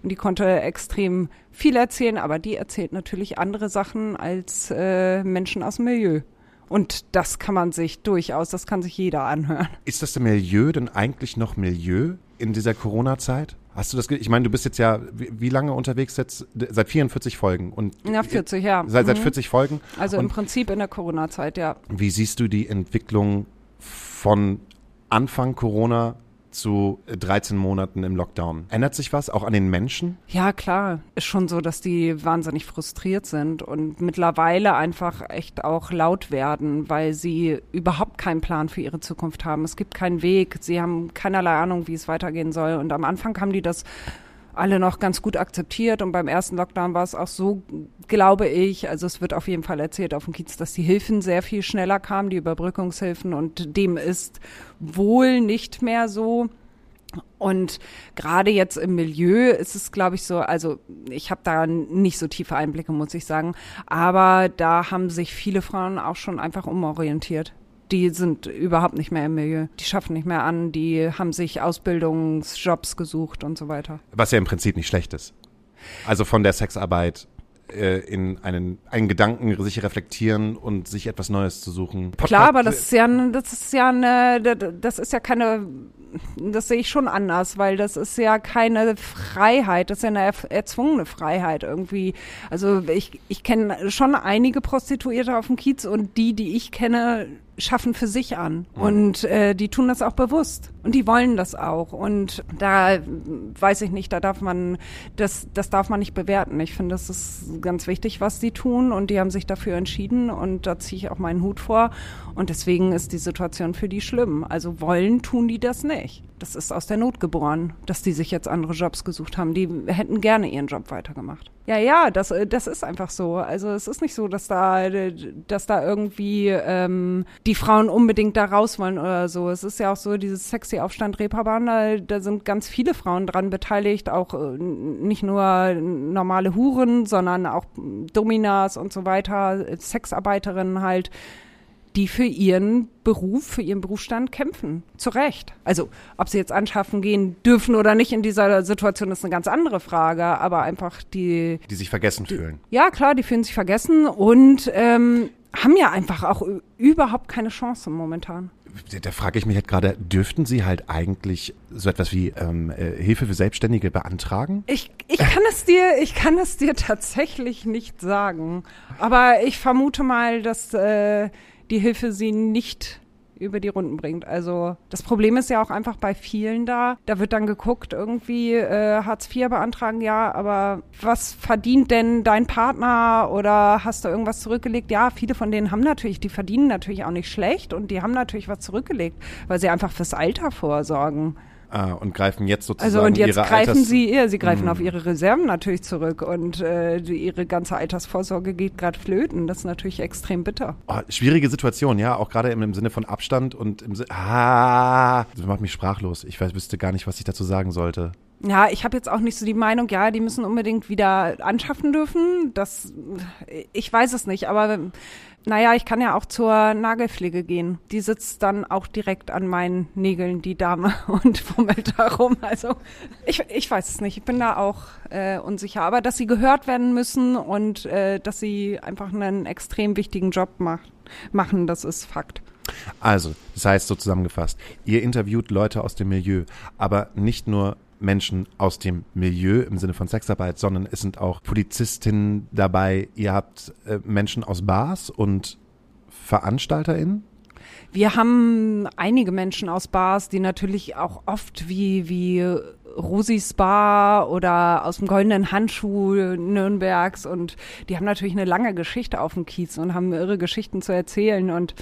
Und die konnte extrem viel erzählen, aber die erzählt natürlich andere Sachen als äh, Menschen aus dem Milieu. Und das kann man sich durchaus, das kann sich jeder anhören. Ist das Milieu denn eigentlich noch Milieu in dieser Corona-Zeit? Hast du das, ich meine, du bist jetzt ja, wie, wie lange unterwegs jetzt? Seit 44 Folgen. Und Ja, 40, ja. Seit, seit Mhm. 40 Folgen. Also im und Prinzip in der Corona-Zeit, ja. wie siehst du die Entwicklung von Anfang Corona zu 13 Monaten im Lockdown? Ändert sich was, auch an den Menschen? Ja, klar. Ist schon so, dass die wahnsinnig frustriert sind und mittlerweile einfach echt auch laut werden, weil sie überhaupt keinen Plan für ihre Zukunft haben. Es gibt keinen Weg. Sie haben keinerlei Ahnung, wie es weitergehen soll. Und am Anfang haben die das alle noch ganz gut akzeptiert und beim ersten Lockdown war es auch so, glaube ich, also es wird auf jeden Fall erzählt auf dem Kiez, dass die Hilfen sehr viel schneller kamen, die Überbrückungshilfen und dem ist wohl nicht mehr so. Und gerade jetzt im Milieu ist es, glaube ich, so, also ich habe da nicht so tiefe Einblicke, muss ich sagen, aber da haben sich viele Frauen auch schon einfach umorientiert. Die sind überhaupt nicht mehr im Milieu. Die schaffen nicht mehr an, die haben sich Ausbildungsjobs gesucht und so weiter. Was ja im Prinzip nicht schlecht ist. Also von der Sexarbeit äh, in einen, einen Gedanken sich reflektieren und sich etwas Neues zu suchen. Podcast- Klar, aber das ist ja, das ist ja eine, das ist ja keine, das sehe ich schon anders, weil das ist ja keine Freiheit, das ist ja eine erzwungene Freiheit irgendwie. Also ich, ich kenne schon einige Prostituierte auf dem Kiez und die, die ich kenne, schaffen für sich an. Und äh, die tun das auch bewusst. Und die wollen das auch. Und da weiß ich nicht, da darf man das das darf man nicht bewerten. Ich finde, das ist ganz wichtig, was die tun. Und die haben sich dafür entschieden. Und da ziehe ich auch meinen Hut vor und deswegen ist die Situation für die schlimm. Also wollen tun die das nicht. Das ist aus der Not geboren, dass die sich jetzt andere Jobs gesucht haben. Die hätten gerne ihren Job weitergemacht. Ja, ja, das, äh, das ist einfach so. Also es ist nicht so, dass da, äh, dass da irgendwie ähm, die Frauen unbedingt da raus wollen oder so. Es ist ja auch so, dieses sexy Aufstand Reeperbahn, da, da sind ganz viele Frauen dran beteiligt, auch äh, nicht nur normale Huren, sondern auch Dominas und so weiter, Sexarbeiterinnen halt die für ihren Beruf, für ihren Berufsstand kämpfen. Zu Recht. Also, ob sie jetzt anschaffen gehen dürfen oder nicht in dieser Situation, ist eine ganz andere Frage. Aber einfach die, die sich vergessen fühlen. ja klar, die fühlen sich vergessen und ähm, haben ja einfach auch überhaupt keine Chance momentan. Da frage ich mich halt gerade, dürften Sie halt eigentlich so etwas wie ähm, äh, Hilfe für Selbstständige beantragen? Ich, ich kann es dir, ich kann es dir tatsächlich nicht sagen. Aber ich vermute mal, dass äh, die Hilfe sie nicht über die Runden bringt. Also das Problem ist ja auch einfach bei vielen da. Da wird dann geguckt, irgendwie äh, Hartz IV beantragen, ja, aber was verdient denn dein Partner oder hast du irgendwas zurückgelegt? Ja, viele von denen haben natürlich, die verdienen natürlich auch nicht schlecht und die haben natürlich was zurückgelegt, weil sie einfach fürs Alter vorsorgen. Ah, und greifen jetzt sozusagen Also und jetzt ihre greifen Alters sie, ja, sie greifen Mhm. auf ihre Reserven natürlich zurück und äh, die, ihre ganze Altersvorsorge geht gerade flöten. Das ist natürlich extrem bitter. Oh, schwierige Situation, ja, auch gerade im, im Sinne von Abstand und im Sinne. Ah, das macht mich sprachlos. Ich weiß, wüsste gar nicht, was ich dazu sagen sollte. Ja, ich habe jetzt auch nicht so die Meinung, ja, die müssen unbedingt wieder anschaffen dürfen. Das, ich weiß es nicht, aber naja, ich kann ja auch zur Nagelpflege gehen. Die sitzt dann auch direkt an meinen Nägeln, die Dame, (laughs) und fummelt da rum. Also ich, ich weiß es nicht. Ich bin da auch äh, unsicher. Aber dass sie gehört werden müssen und äh, dass sie einfach einen extrem wichtigen Job macht, machen, das ist Fakt. Also, das heißt so zusammengefasst, ihr interviewt Leute aus dem Milieu, aber nicht nur Menschen aus dem Milieu im Sinne von Sexarbeit, sondern es sind auch Polizistinnen dabei. Ihr habt äh, Menschen aus Bars und VeranstalterInnen. Wir haben einige Menschen aus Bars, die natürlich auch oft wie, wie Rosis Bar oder aus dem Goldenen Handschuh Nürnbergs und die haben natürlich eine lange Geschichte auf dem Kiez und haben irre Geschichten zu erzählen und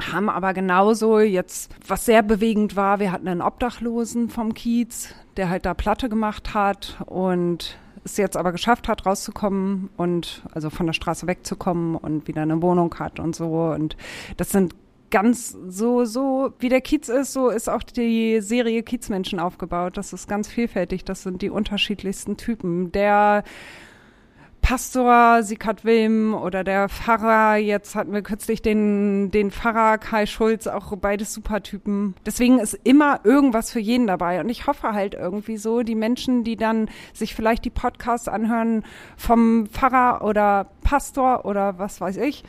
haben aber genauso jetzt, was sehr bewegend war, wir hatten einen Obdachlosen vom Kiez, der halt da Platte gemacht hat und es jetzt aber geschafft hat, rauszukommen und also von der Straße wegzukommen und wieder eine Wohnung hat und so. Und das sind ganz so, so wie der Kiez ist, so ist auch die Serie Kiezmenschen aufgebaut. Das ist ganz vielfältig. Das sind die unterschiedlichsten Typen. Der Pastor Sikat Wilm oder der Pfarrer, jetzt hatten wir kürzlich den, den Pfarrer Kai Schulz, auch beides Supertypen. Deswegen ist immer irgendwas für jeden dabei. Und ich hoffe halt irgendwie so, die Menschen, die dann sich vielleicht die Podcasts anhören vom Pfarrer oder Pastor oder was weiß ich,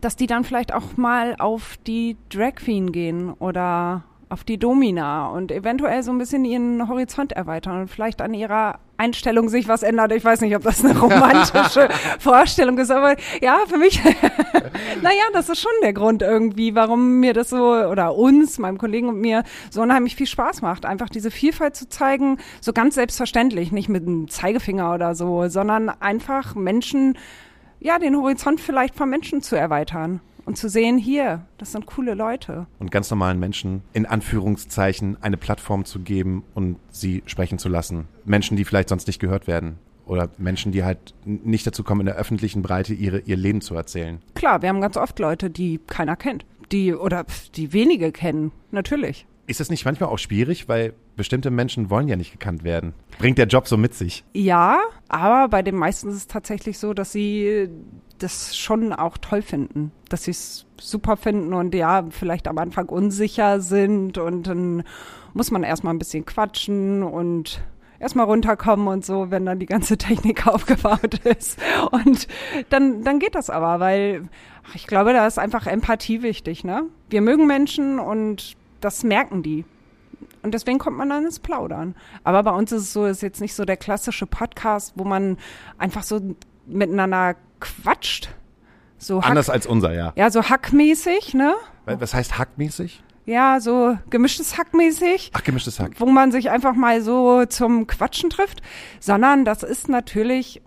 dass die dann vielleicht auch mal auf die Drag Queen gehen oder auf die Domina und eventuell so ein bisschen ihren Horizont erweitern und vielleicht an ihrer Einstellung sich was ändert. Ich weiß nicht, ob das eine romantische (laughs) Vorstellung ist, aber ja, für mich, (laughs) naja, das ist schon der Grund irgendwie, warum mir das so oder uns, meinem Kollegen und mir so unheimlich viel Spaß macht, einfach diese Vielfalt zu zeigen, so ganz selbstverständlich, nicht mit einem Zeigefinger oder so, sondern einfach Menschen, ja, den Horizont vielleicht von Menschen zu erweitern und zu sehen, hier, das sind coole Leute. und ganz normalen Menschen in Anführungszeichen eine Plattform zu geben und sie sprechen zu lassen. Menschen, die vielleicht sonst nicht gehört werden. Oder Menschen, die halt nicht dazu kommen, in der öffentlichen Breite ihre, ihr Leben zu erzählen. Klar, wir haben ganz oft Leute, die keiner kennt. Die oder die wenige kennen, natürlich. Ist das nicht manchmal auch schwierig, weil bestimmte Menschen wollen ja nicht gekannt werden. Bringt der Job so mit sich. Ja, aber bei den meisten ist es tatsächlich so, dass sie das schon auch toll finden, dass sie es super finden und ja, vielleicht am Anfang unsicher sind und dann muss man erstmal ein bisschen quatschen und erstmal runterkommen und so, wenn dann die ganze (laughs) Technik aufgebaut ist. Und dann, dann geht das aber, weil ach, ich glaube, da ist einfach Empathie wichtig, ne? Wir mögen Menschen und das merken die. Und deswegen kommt man dann ins Plaudern. Aber bei uns ist es so, ist jetzt nicht so der klassische Podcast, wo man einfach so miteinander quatscht. So Anders als unser, ja. ja, so hackmäßig, ne? Was heißt hackmäßig? Ja, so gemischtes Hackmäßig Ach, gemischtes Hack. wo man sich einfach mal so zum Quatschen trifft, sondern das ist natürlich,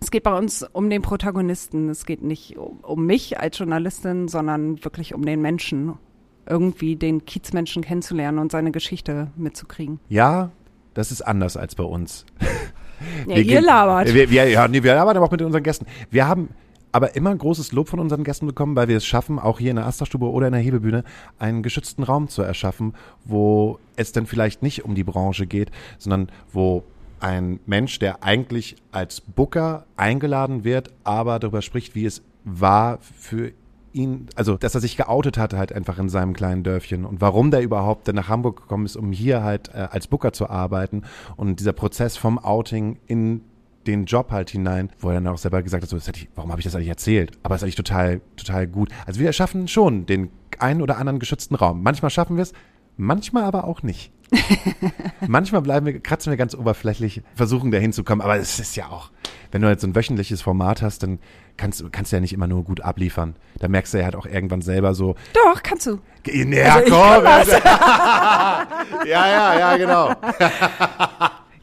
es geht bei uns um den Protagonisten. Es geht nicht um, um mich als Journalistin, sondern wirklich um den Menschen. Irgendwie den Kiezmenschen kennenzulernen und seine Geschichte mitzukriegen. Ja, das ist anders als bei uns. (laughs) Ja, Wir ihr gehen- labert. Wir, wir, ja, nee, wir labern aber auch mit unseren Gästen. Wir haben aber immer großes Lob von unseren Gästen bekommen, weil wir es schaffen, auch hier in der Astra-Stube oder in der Hebebühne einen geschützten Raum zu erschaffen, wo es dann vielleicht nicht um die Branche geht, sondern wo ein Mensch, der eigentlich als Booker eingeladen wird, aber darüber spricht, wie es war für ihn, also dass er sich geoutet hatte halt einfach in seinem kleinen Dörfchen und warum der überhaupt dann nach Hamburg gekommen ist, um hier halt äh, als Booker zu arbeiten und dieser Prozess vom Outing in den Job halt hinein, wo er dann auch selber gesagt hat, so, das hätte ich, warum habe ich das eigentlich erzählt? Aber es ist eigentlich total, total gut. Also wir schaffen schon den einen oder anderen geschützten Raum. Manchmal schaffen wir es, manchmal aber auch nicht. (laughs) manchmal bleiben wir, kratzen wir ganz oberflächlich, versuchen dahin zu kommen, aber es ist ja auch, wenn du jetzt so ein wöchentliches Format hast, dann kannst, du- kannst du ja nicht immer nur gut abliefern. Da merkst du ja halt auch irgendwann selber so, Doch, kannst du. ja, Also komm, (laughs) ja, ja, ja, genau. (laughs)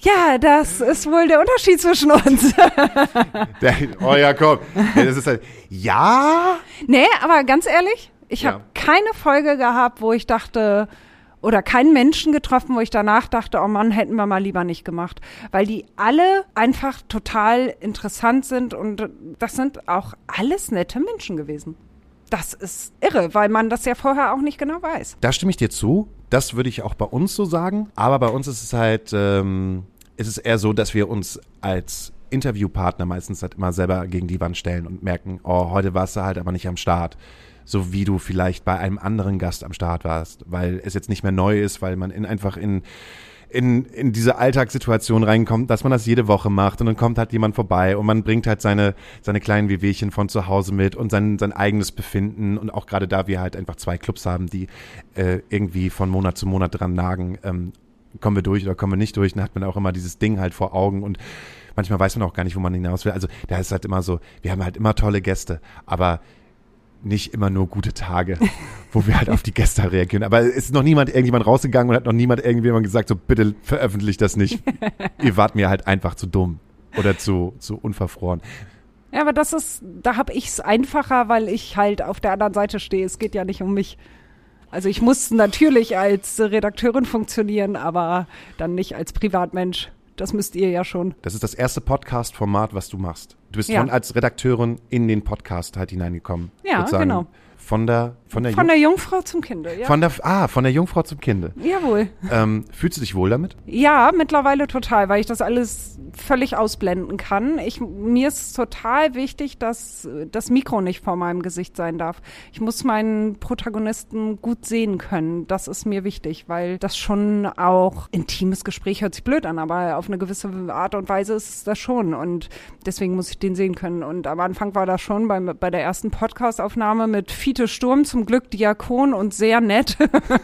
Ja, das ist wohl der Unterschied zwischen uns. Der, oh ja, komm. Ja, Das ist halt, ja, nee, aber ganz ehrlich, ich Ja. habe keine Folge gehabt, wo ich dachte, oder keinen Menschen getroffen, wo ich danach dachte, oh Mann, hätten wir mal lieber nicht gemacht. Weil die alle einfach total interessant sind und das sind auch alles nette Menschen gewesen. Das ist irre, weil man das ja vorher auch nicht genau weiß. Da stimme ich dir zu. Das würde ich auch bei uns so sagen. Aber bei uns ist es halt, ähm, ist es eher so, dass wir uns als Interviewpartner meistens halt immer selber gegen die Wand stellen und merken, oh, heute warst du halt aber nicht am Start. So wie du vielleicht bei einem anderen Gast am Start warst, weil es jetzt nicht mehr neu ist, weil man in, einfach in, in, in diese Alltagssituation reinkommt, dass man das jede Woche macht und dann kommt halt jemand vorbei und man bringt halt seine, seine kleinen Wehwehchen von zu Hause mit und sein, sein eigenes Befinden und auch gerade da wir halt einfach zwei Clubs haben, die äh, irgendwie von Monat zu Monat dran nagen, ähm, kommen wir durch oder kommen wir nicht durch, dann hat man auch immer dieses Ding halt vor Augen und manchmal weiß man auch gar nicht, wo man hinaus will. Also da ist halt immer so, wir haben halt immer tolle Gäste, aber nicht immer nur gute Tage, wo wir halt auf die Gäste reagieren. Aber es ist noch niemand irgendjemand rausgegangen und hat noch niemand irgendjemand gesagt, so bitte veröffentlicht das nicht. (laughs) Ihr wart mir halt einfach zu dumm oder zu, zu unverfroren. Ja, aber das ist, da habe ich es einfacher, weil ich halt auf der anderen Seite stehe. Es geht ja nicht um mich. Also ich muss natürlich als Redakteurin funktionieren, aber dann nicht als Privatmensch. Das müsst ihr ja schon. Das ist das erste Podcast-Format, was du machst. Du bist Ja. von als Redakteurin in den Podcast halt hineingekommen. Ja, sozusagen. genau. Von der, von der, Von der Jungfrau zum Kinde, ja. von der, ah, von der Jungfrau zum Kinde. Jawohl. Ähm, fühlst du dich wohl damit? Ja, mittlerweile total, weil ich das alles völlig ausblenden kann. Ich, mir ist total wichtig, dass das Mikro nicht vor meinem Gesicht sein darf. Ich muss meinen Protagonisten gut sehen können. Das ist mir wichtig, weil das schon auch intimes Gespräch hört sich blöd an, aber auf eine gewisse Art und Weise ist es das schon. Und deswegen muss ich den sehen können. Und am Anfang war das schon bei, bei der ersten Podcast-Aufnahme mit Fiete Sturm, zum Glück Diakon und sehr nett.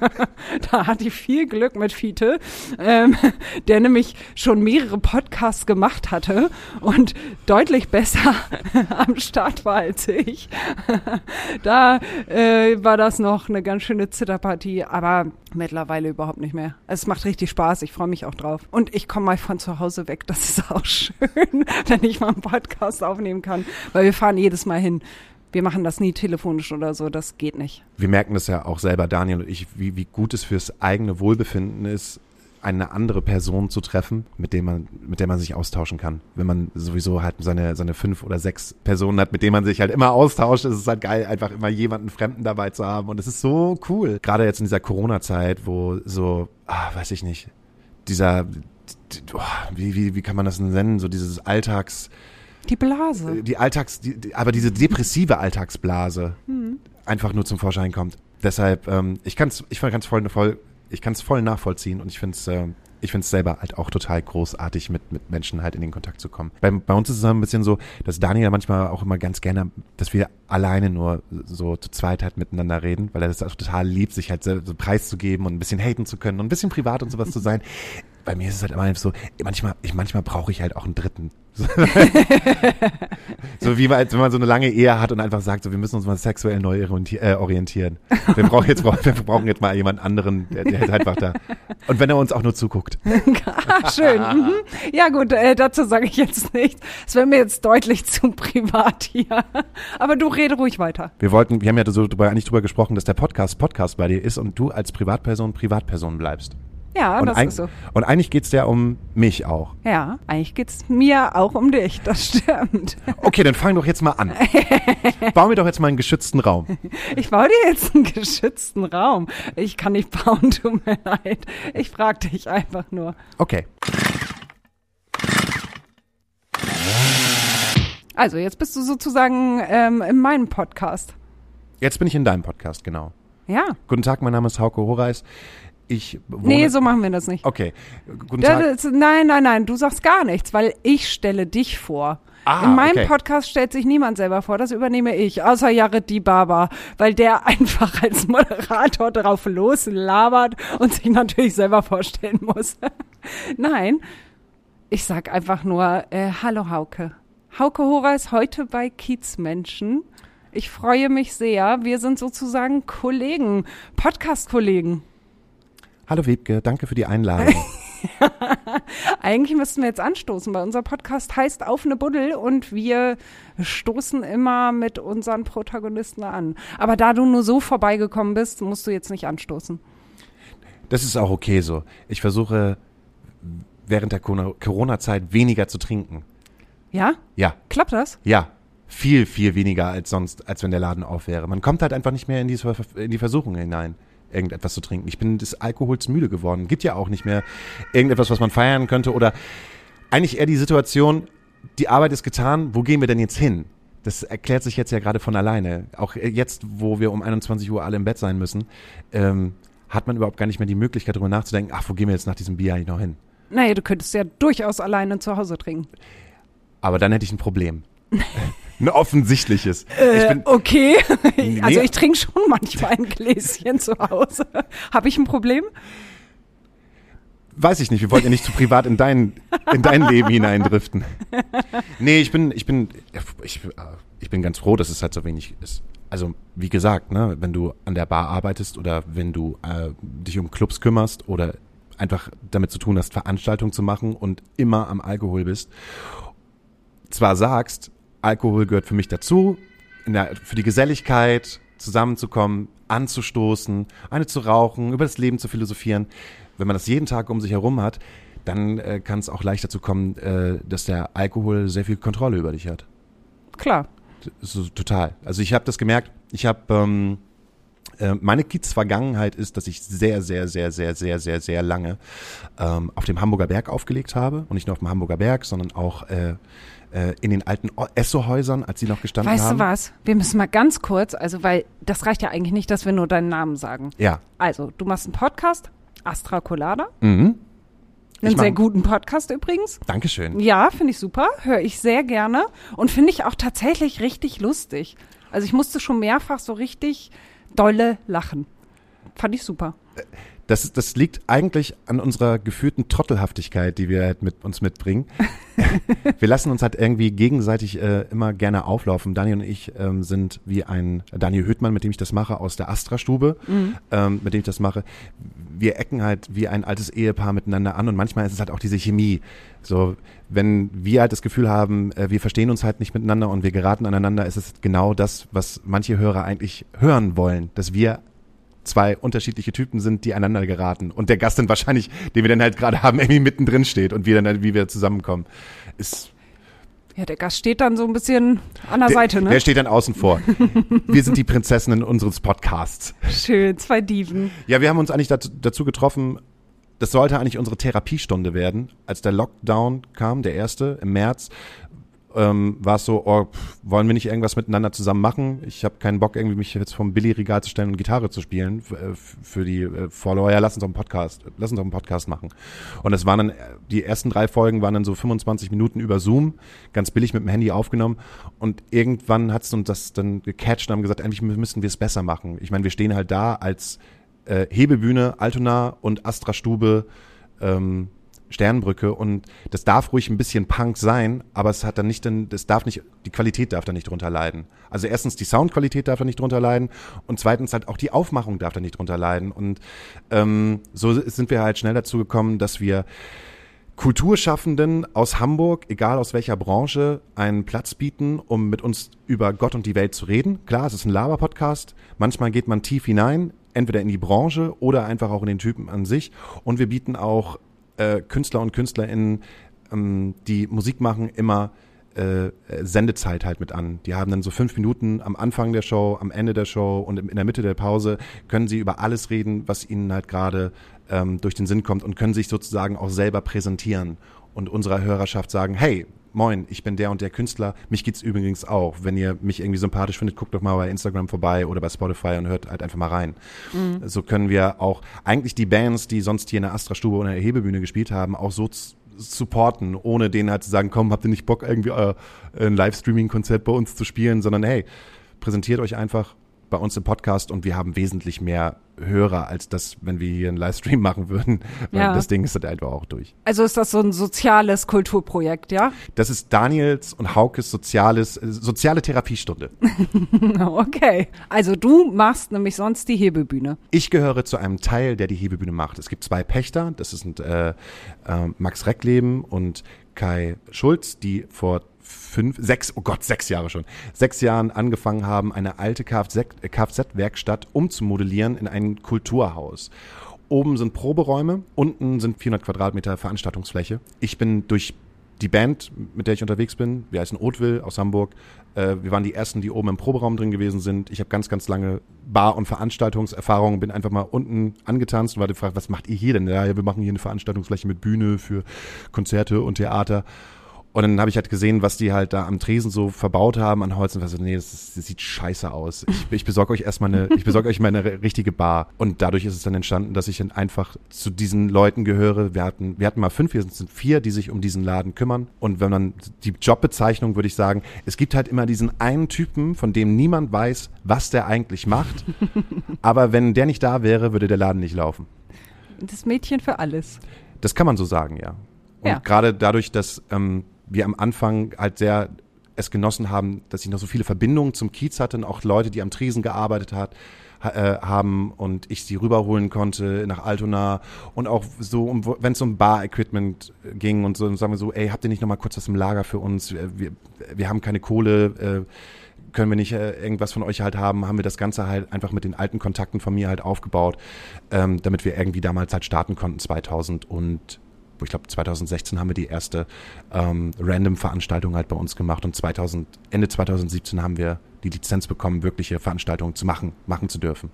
(laughs) da hatte ich viel Glück mit Fiete, ähm, der nämlich schon mehrere Podcasts gemacht hatte und deutlich besser (laughs) am Start war als ich. (laughs) da äh, war das noch eine ganz schöne Zitterpartie, aber mittlerweile überhaupt nicht mehr. Es macht richtig Spaß, ich freue mich auch drauf. Und ich komme mal von zu Hause weg, das ist auch schön, wenn ich mal einen Podcast aufnehmen kann, weil wir fahren jedes Mal hin. Wir machen das nie telefonisch oder so, das geht nicht. Wir merken das ja auch selber, Daniel und ich, wie, wie gut es fürs eigene Wohlbefinden ist, eine andere Person zu treffen, mit dem man, mit der man sich austauschen kann. Wenn man sowieso halt seine, seine fünf oder sechs Personen hat, mit denen man sich halt immer austauscht, ist es halt geil, einfach immer jemanden Fremden dabei zu haben. Und es ist so cool. Gerade jetzt in dieser Corona-Zeit, wo so, ah, weiß ich nicht, dieser, oh, wie, wie, wie kann man das denn nennen? So dieses Alltags, Die Blase. die Alltags, die, die, aber diese depressive Alltagsblase einfach nur zum Vorschein kommt. Deshalb, ähm, ich kann es, ich kann es voll, voll, ich voll nachvollziehen und ich finde es, äh, ich finde es selber halt auch total großartig, mit, mit Menschen halt in den Kontakt zu kommen. Bei, bei uns ist es ein bisschen so, dass Daniel manchmal auch immer ganz gerne, dass wir alleine nur so zu zweit halt miteinander reden, weil er das auch total liebt, sich halt so preiszugeben und ein bisschen haten zu können und ein bisschen privat und sowas zu sein. (laughs) Bei mir ist es halt immer so, manchmal, ich, manchmal brauche ich halt auch einen Dritten. (laughs) So wie man, als wenn man so eine lange Ehe hat und einfach sagt, so wir müssen uns mal sexuell neu äh, orientieren. Wir brauchen jetzt, wir brauchen jetzt mal jemand anderen, der, der ist einfach da. Und wenn er uns auch nur zuguckt. Ah, (laughs) schön. Mhm. Ja gut, äh, dazu sage ich jetzt nichts. Es wäre mir jetzt deutlich zu privat hier. Aber du rede ruhig weiter. Wir wollten, wir haben ja so drüber, eigentlich drüber gesprochen, dass der Podcast Podcast bei dir ist und du als Privatperson Privatperson bleibst. Ja, und, das eig- ist so. und eigentlich geht's ja um mich auch. Ja, eigentlich geht's mir auch um dich, (laughs) das stimmt. Okay, dann fang doch jetzt mal an. (laughs) Bau mir doch jetzt mal einen geschützten Raum. Ich baue dir jetzt einen geschützten Raum. Ich kann nicht bauen, (laughs) tut mir leid. Ich frag dich einfach nur. Okay. Also, jetzt bist du sozusagen ähm, in meinem Podcast. Jetzt bin ich in deinem Podcast, genau. Ja. Guten Tag, mein Name ist Hauke Horeis. Ich wohne, Nee, so machen wir das nicht. Okay. Guten Das Tag. ist, nein, nein, nein, du sagst gar nichts, weil ich stelle dich vor. Ah, In meinem okay. Podcast stellt sich niemand selber vor, das übernehme ich, außer Jared Dibaba, weil der (laughs) einfach als Moderator drauf loslabert und sich natürlich selber vorstellen muss. (laughs) Nein, ich sag einfach nur, äh, hallo Hauke. Hauke Horeis heute bei Kiezmenschen. Ich freue mich sehr. Wir sind sozusagen Kollegen, Podcast-Kollegen. Hallo Wiebke, danke für die Einladung. (laughs) Eigentlich müssten wir jetzt anstoßen, weil unser Podcast heißt Auf eine Buddel und wir stoßen immer mit unseren Protagonisten an. Aber da du nur so vorbeigekommen bist, musst du jetzt nicht anstoßen. Das ist auch okay so. Ich versuche während der Corona- Corona-Zeit weniger zu trinken. Ja? Ja, Klappt das? ja. Viel, viel weniger als sonst, als wenn der Laden auf wäre. Man kommt halt einfach nicht mehr in die, in die Versuchung hinein, irgendetwas zu trinken. Ich bin des Alkohols müde geworden. Gibt ja auch nicht mehr irgendetwas, was man feiern könnte oder eigentlich eher die Situation, die Arbeit ist getan, wo gehen wir denn jetzt hin? Das erklärt sich jetzt ja gerade von alleine. Auch jetzt, wo wir um 21 Uhr alle im Bett sein müssen, ähm, hat man überhaupt gar nicht mehr die Möglichkeit, darüber nachzudenken, ach, wo gehen wir jetzt nach diesem Bier eigentlich noch hin? Naja, du könntest ja durchaus alleine zu Hause trinken. Aber dann hätte ich ein Problem. (laughs) ein offensichtliches. ich Äh, bin, okay. Nee. Also ich trinke schon manchmal ein Gläschen zu Hause. Habe ich ein Problem? weiß ich nicht, wir wollten ja nicht zu privat in dein, in dein Leben hineindriften. Nee, ich bin, ich bin, ich, äh, ich bin ganz froh, dass es halt so wenig ist. Also, wie gesagt, ne, wenn du an der Bar arbeitest oder wenn du äh, dich um Clubs kümmerst oder einfach damit zu tun hast, Veranstaltungen zu machen und immer am Alkohol bist, zwar sagst, Alkohol gehört für mich dazu, der, für die Geselligkeit, zusammenzukommen, anzustoßen, eine zu rauchen, über das Leben zu philosophieren. Wenn man das jeden Tag um sich herum hat, dann äh, kann es auch leicht dazu kommen, äh, dass der Alkohol sehr viel Kontrolle über dich hat. Klar. So, total. Also ich habe das gemerkt. Ich habe ähm, äh, meine Kiez-Vergangenheit ist, dass ich sehr, sehr, sehr, sehr, sehr, sehr, sehr lange ähm, auf dem Hamburger Berg aufgelegt habe und nicht nur auf dem Hamburger Berg, sondern auch äh, äh, in den alten Esso-Häusern, als sie noch gestanden Weißt haben. du was? Wir müssen mal ganz kurz, also weil das reicht ja eigentlich nicht, dass wir nur deinen Namen sagen. Ja. Also, du machst einen Podcast, Astra Colada. Mhm. Einen mach- sehr guten Podcast übrigens. Dankeschön. Ja, finde ich super. Höre ich sehr gerne. Und finde ich auch tatsächlich richtig lustig. Also ich musste schon mehrfach so richtig dolle lachen. Fand ich super. Das, das liegt eigentlich an unserer gefühlten Trottelhaftigkeit, die wir halt mit uns mitbringen. (laughs) wir lassen uns halt irgendwie gegenseitig äh, immer gerne auflaufen. Daniel und ich ähm, sind wie ein Daniel Höhtmann, mit dem ich das mache, aus der Astra-Stube, ähm, mit dem ich das mache. Wir ecken halt wie ein altes Ehepaar miteinander an und manchmal ist es halt auch diese Chemie. So, wenn wir halt das Gefühl haben, äh, wir verstehen uns halt nicht miteinander und wir geraten aneinander, ist es genau das, was manche Hörer eigentlich hören wollen, dass wir zwei unterschiedliche Typen sind, die einander geraten. Und der Gast dann wahrscheinlich, den wir dann halt gerade haben, irgendwie mittendrin steht und wir dann halt, wie wir zusammenkommen. Ist Ja, der Gast steht dann so ein bisschen an der, der, Seite, ne? Der steht dann außen vor. wir sind die Prinzessinnen unseres Podcasts. Schön, zwei Diven. Ja, wir haben uns eigentlich dazu, dazu getroffen, das sollte eigentlich unsere Therapiestunde werden. Als der Lockdown kam, der erste im März, ähm, war es so, oh, pff, wollen wir nicht irgendwas miteinander zusammen machen? Ich habe keinen Bock, irgendwie mich jetzt vom Billy-Regal zu stellen und Gitarre zu spielen äh, für die äh, Follower. Ja, lass uns doch einen Podcast, lass uns doch einen Podcast machen. Und es waren dann, äh, die ersten drei Folgen waren dann so 25 Minuten über Zoom, ganz billig mit dem Handy aufgenommen. Und irgendwann hat es uns das dann gecatcht und haben gesagt, eigentlich müssen wir es besser machen. Ich meine, wir stehen halt da als äh, Hebebühne, Altona und Astra Stube, ähm, Sternbrücke und das darf ruhig ein bisschen Punk sein, aber es hat dann nicht, dann, das darf nicht, die Qualität darf da nicht drunter leiden. Also erstens die Soundqualität darf da nicht drunter leiden und zweitens halt auch die Aufmachung darf da nicht drunter leiden und ähm, so sind wir halt schnell dazu gekommen, dass wir Kulturschaffenden aus Hamburg, egal aus welcher Branche, einen Platz bieten, um mit uns über Gott und die Welt zu reden. Klar, es ist ein Laber-Podcast. Manchmal geht man tief hinein, entweder in die Branche oder einfach auch in den Typen an sich. Und wir bieten auch äh, Künstler und KünstlerInnen, ähm, die Musik machen, immer äh, Sendezeit halt mit an. Die haben dann so fünf Minuten am Anfang der Show, am Ende der Show und in der Mitte der Pause können sie über alles reden, was ihnen halt gerade ähm, durch den Sinn kommt und können sich sozusagen auch selber präsentieren und unserer Hörerschaft sagen, hey, moin, ich bin der und der Künstler, mich geht's übrigens auch. Wenn ihr mich irgendwie sympathisch findet, guckt doch mal bei Instagram vorbei oder bei Spotify und hört halt einfach mal rein. So können wir auch eigentlich die Bands, die sonst hier in der Astra-Stube oder in der Hebebühne gespielt haben, auch so supporten, ohne denen halt zu sagen, komm, habt ihr nicht Bock, irgendwie äh, ein Livestreaming-Konzert bei uns zu spielen, sondern hey, präsentiert euch einfach bei uns im Podcast und wir haben wesentlich mehr Hörer, als das, wenn wir hier einen Livestream machen würden. (laughs) Ja. das Ding ist halt einfach auch durch. Also ist das so ein soziales Kulturprojekt, ja? Das ist Daniels und Haukes soziales, äh, soziale Therapiestunde. (laughs) Okay. Also du machst nämlich sonst die Hebebühne. Ich gehöre zu einem Teil, der die Hebebühne macht. Es gibt zwei Pächter, das sind äh, äh, Max Reckleben und Kai Schulz, die vor fünf, sechs, oh Gott, sechs Jahre schon, sechs Jahren angefangen haben, eine alte äh, Kfz-Werkstatt umzumodellieren in ein Kulturhaus. Oben sind Proberäume, unten sind 400 Quadratmeter Veranstaltungsfläche. Ich bin durch die Band, mit der ich unterwegs bin, wir heißen Oatville aus Hamburg. Äh, wir waren die ersten, die oben im Proberaum drin gewesen sind. Ich habe ganz, ganz lange Bar- und Veranstaltungserfahrungen, bin einfach mal unten angetanzt und war gefragt, was macht ihr hier denn? Ja, wir machen hier eine Veranstaltungsfläche mit Bühne für Konzerte und Theater. Und dann habe ich halt gesehen, was die halt da am Tresen so verbaut haben an Holz und war so, nee, das, ist, das sieht scheiße aus. Ich, ich besorge euch erstmal eine, ich besorge euch mal eine richtige Bar. Und dadurch ist es dann entstanden, dass ich dann einfach zu diesen Leuten gehöre. Wir hatten, wir hatten mal fünf, wir sind vier, die sich um diesen Laden kümmern. Und wenn man die Jobbezeichnung würde ich sagen, es gibt halt immer diesen einen Typen, von dem niemand weiß, was der eigentlich macht. Aber wenn der nicht da wäre, würde der Laden nicht laufen. Das Mädchen für alles. Das kann man so sagen, ja. Und Ja. gerade dadurch, dass ähm, wir am Anfang halt sehr es genossen haben, dass ich noch so viele Verbindungen zum Kiez hatte und auch Leute, die am Tresen gearbeitet hat, ha, äh, haben und ich sie rüberholen konnte nach Altona und auch so, um, wenn es um Bar-Equipment ging und so, dann sagen wir so, ey, habt ihr nicht noch mal kurz was im Lager für uns? Wir, wir, wir haben keine Kohle, äh, können wir nicht äh, irgendwas von euch halt haben, haben wir das Ganze halt einfach mit den alten Kontakten von mir halt aufgebaut, ähm, damit wir irgendwie damals halt starten konnten, 2000 und ich glaube 2016 haben wir die erste ähm, Random-Veranstaltung halt bei uns gemacht und 2000, Ende 2017 haben wir die Lizenz bekommen, wirkliche Veranstaltungen zu machen, machen zu dürfen.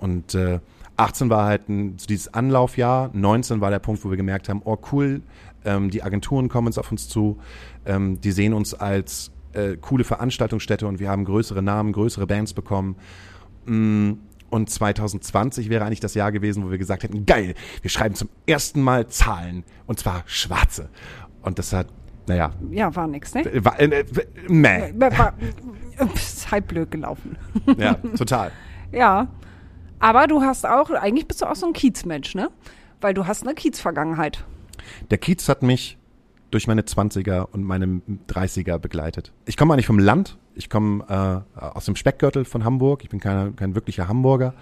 Und äh, 18 war halt ein, so dieses Anlaufjahr, 19 war der Punkt, wo wir gemerkt haben, oh cool, ähm, die Agenturen kommen jetzt auf uns zu, ähm, die sehen uns als äh, coole Veranstaltungsstätte und wir haben größere Namen, größere Bands bekommen. Mm, Und 2020 wäre eigentlich das Jahr gewesen, wo wir gesagt hätten, geil, wir schreiben zum ersten Mal Zahlen und zwar schwarze. Und das hat, naja, Ja, war nix, ne? war, äh, äh, meh. War, war, (laughs) ist halb blöd gelaufen. Ja, total. (laughs) Ja. Aber du hast auch, eigentlich bist du auch so ein Kiezmensch, ne? Weil du hast eine Kiez-Vergangenheit. Der Kiez hat mich durch meine 20er und meine 30er begleitet. Ich komme eigentlich vom Land. Ich komme äh, aus dem Speckgürtel von Hamburg. Ich bin kein, kein wirklicher Hamburger.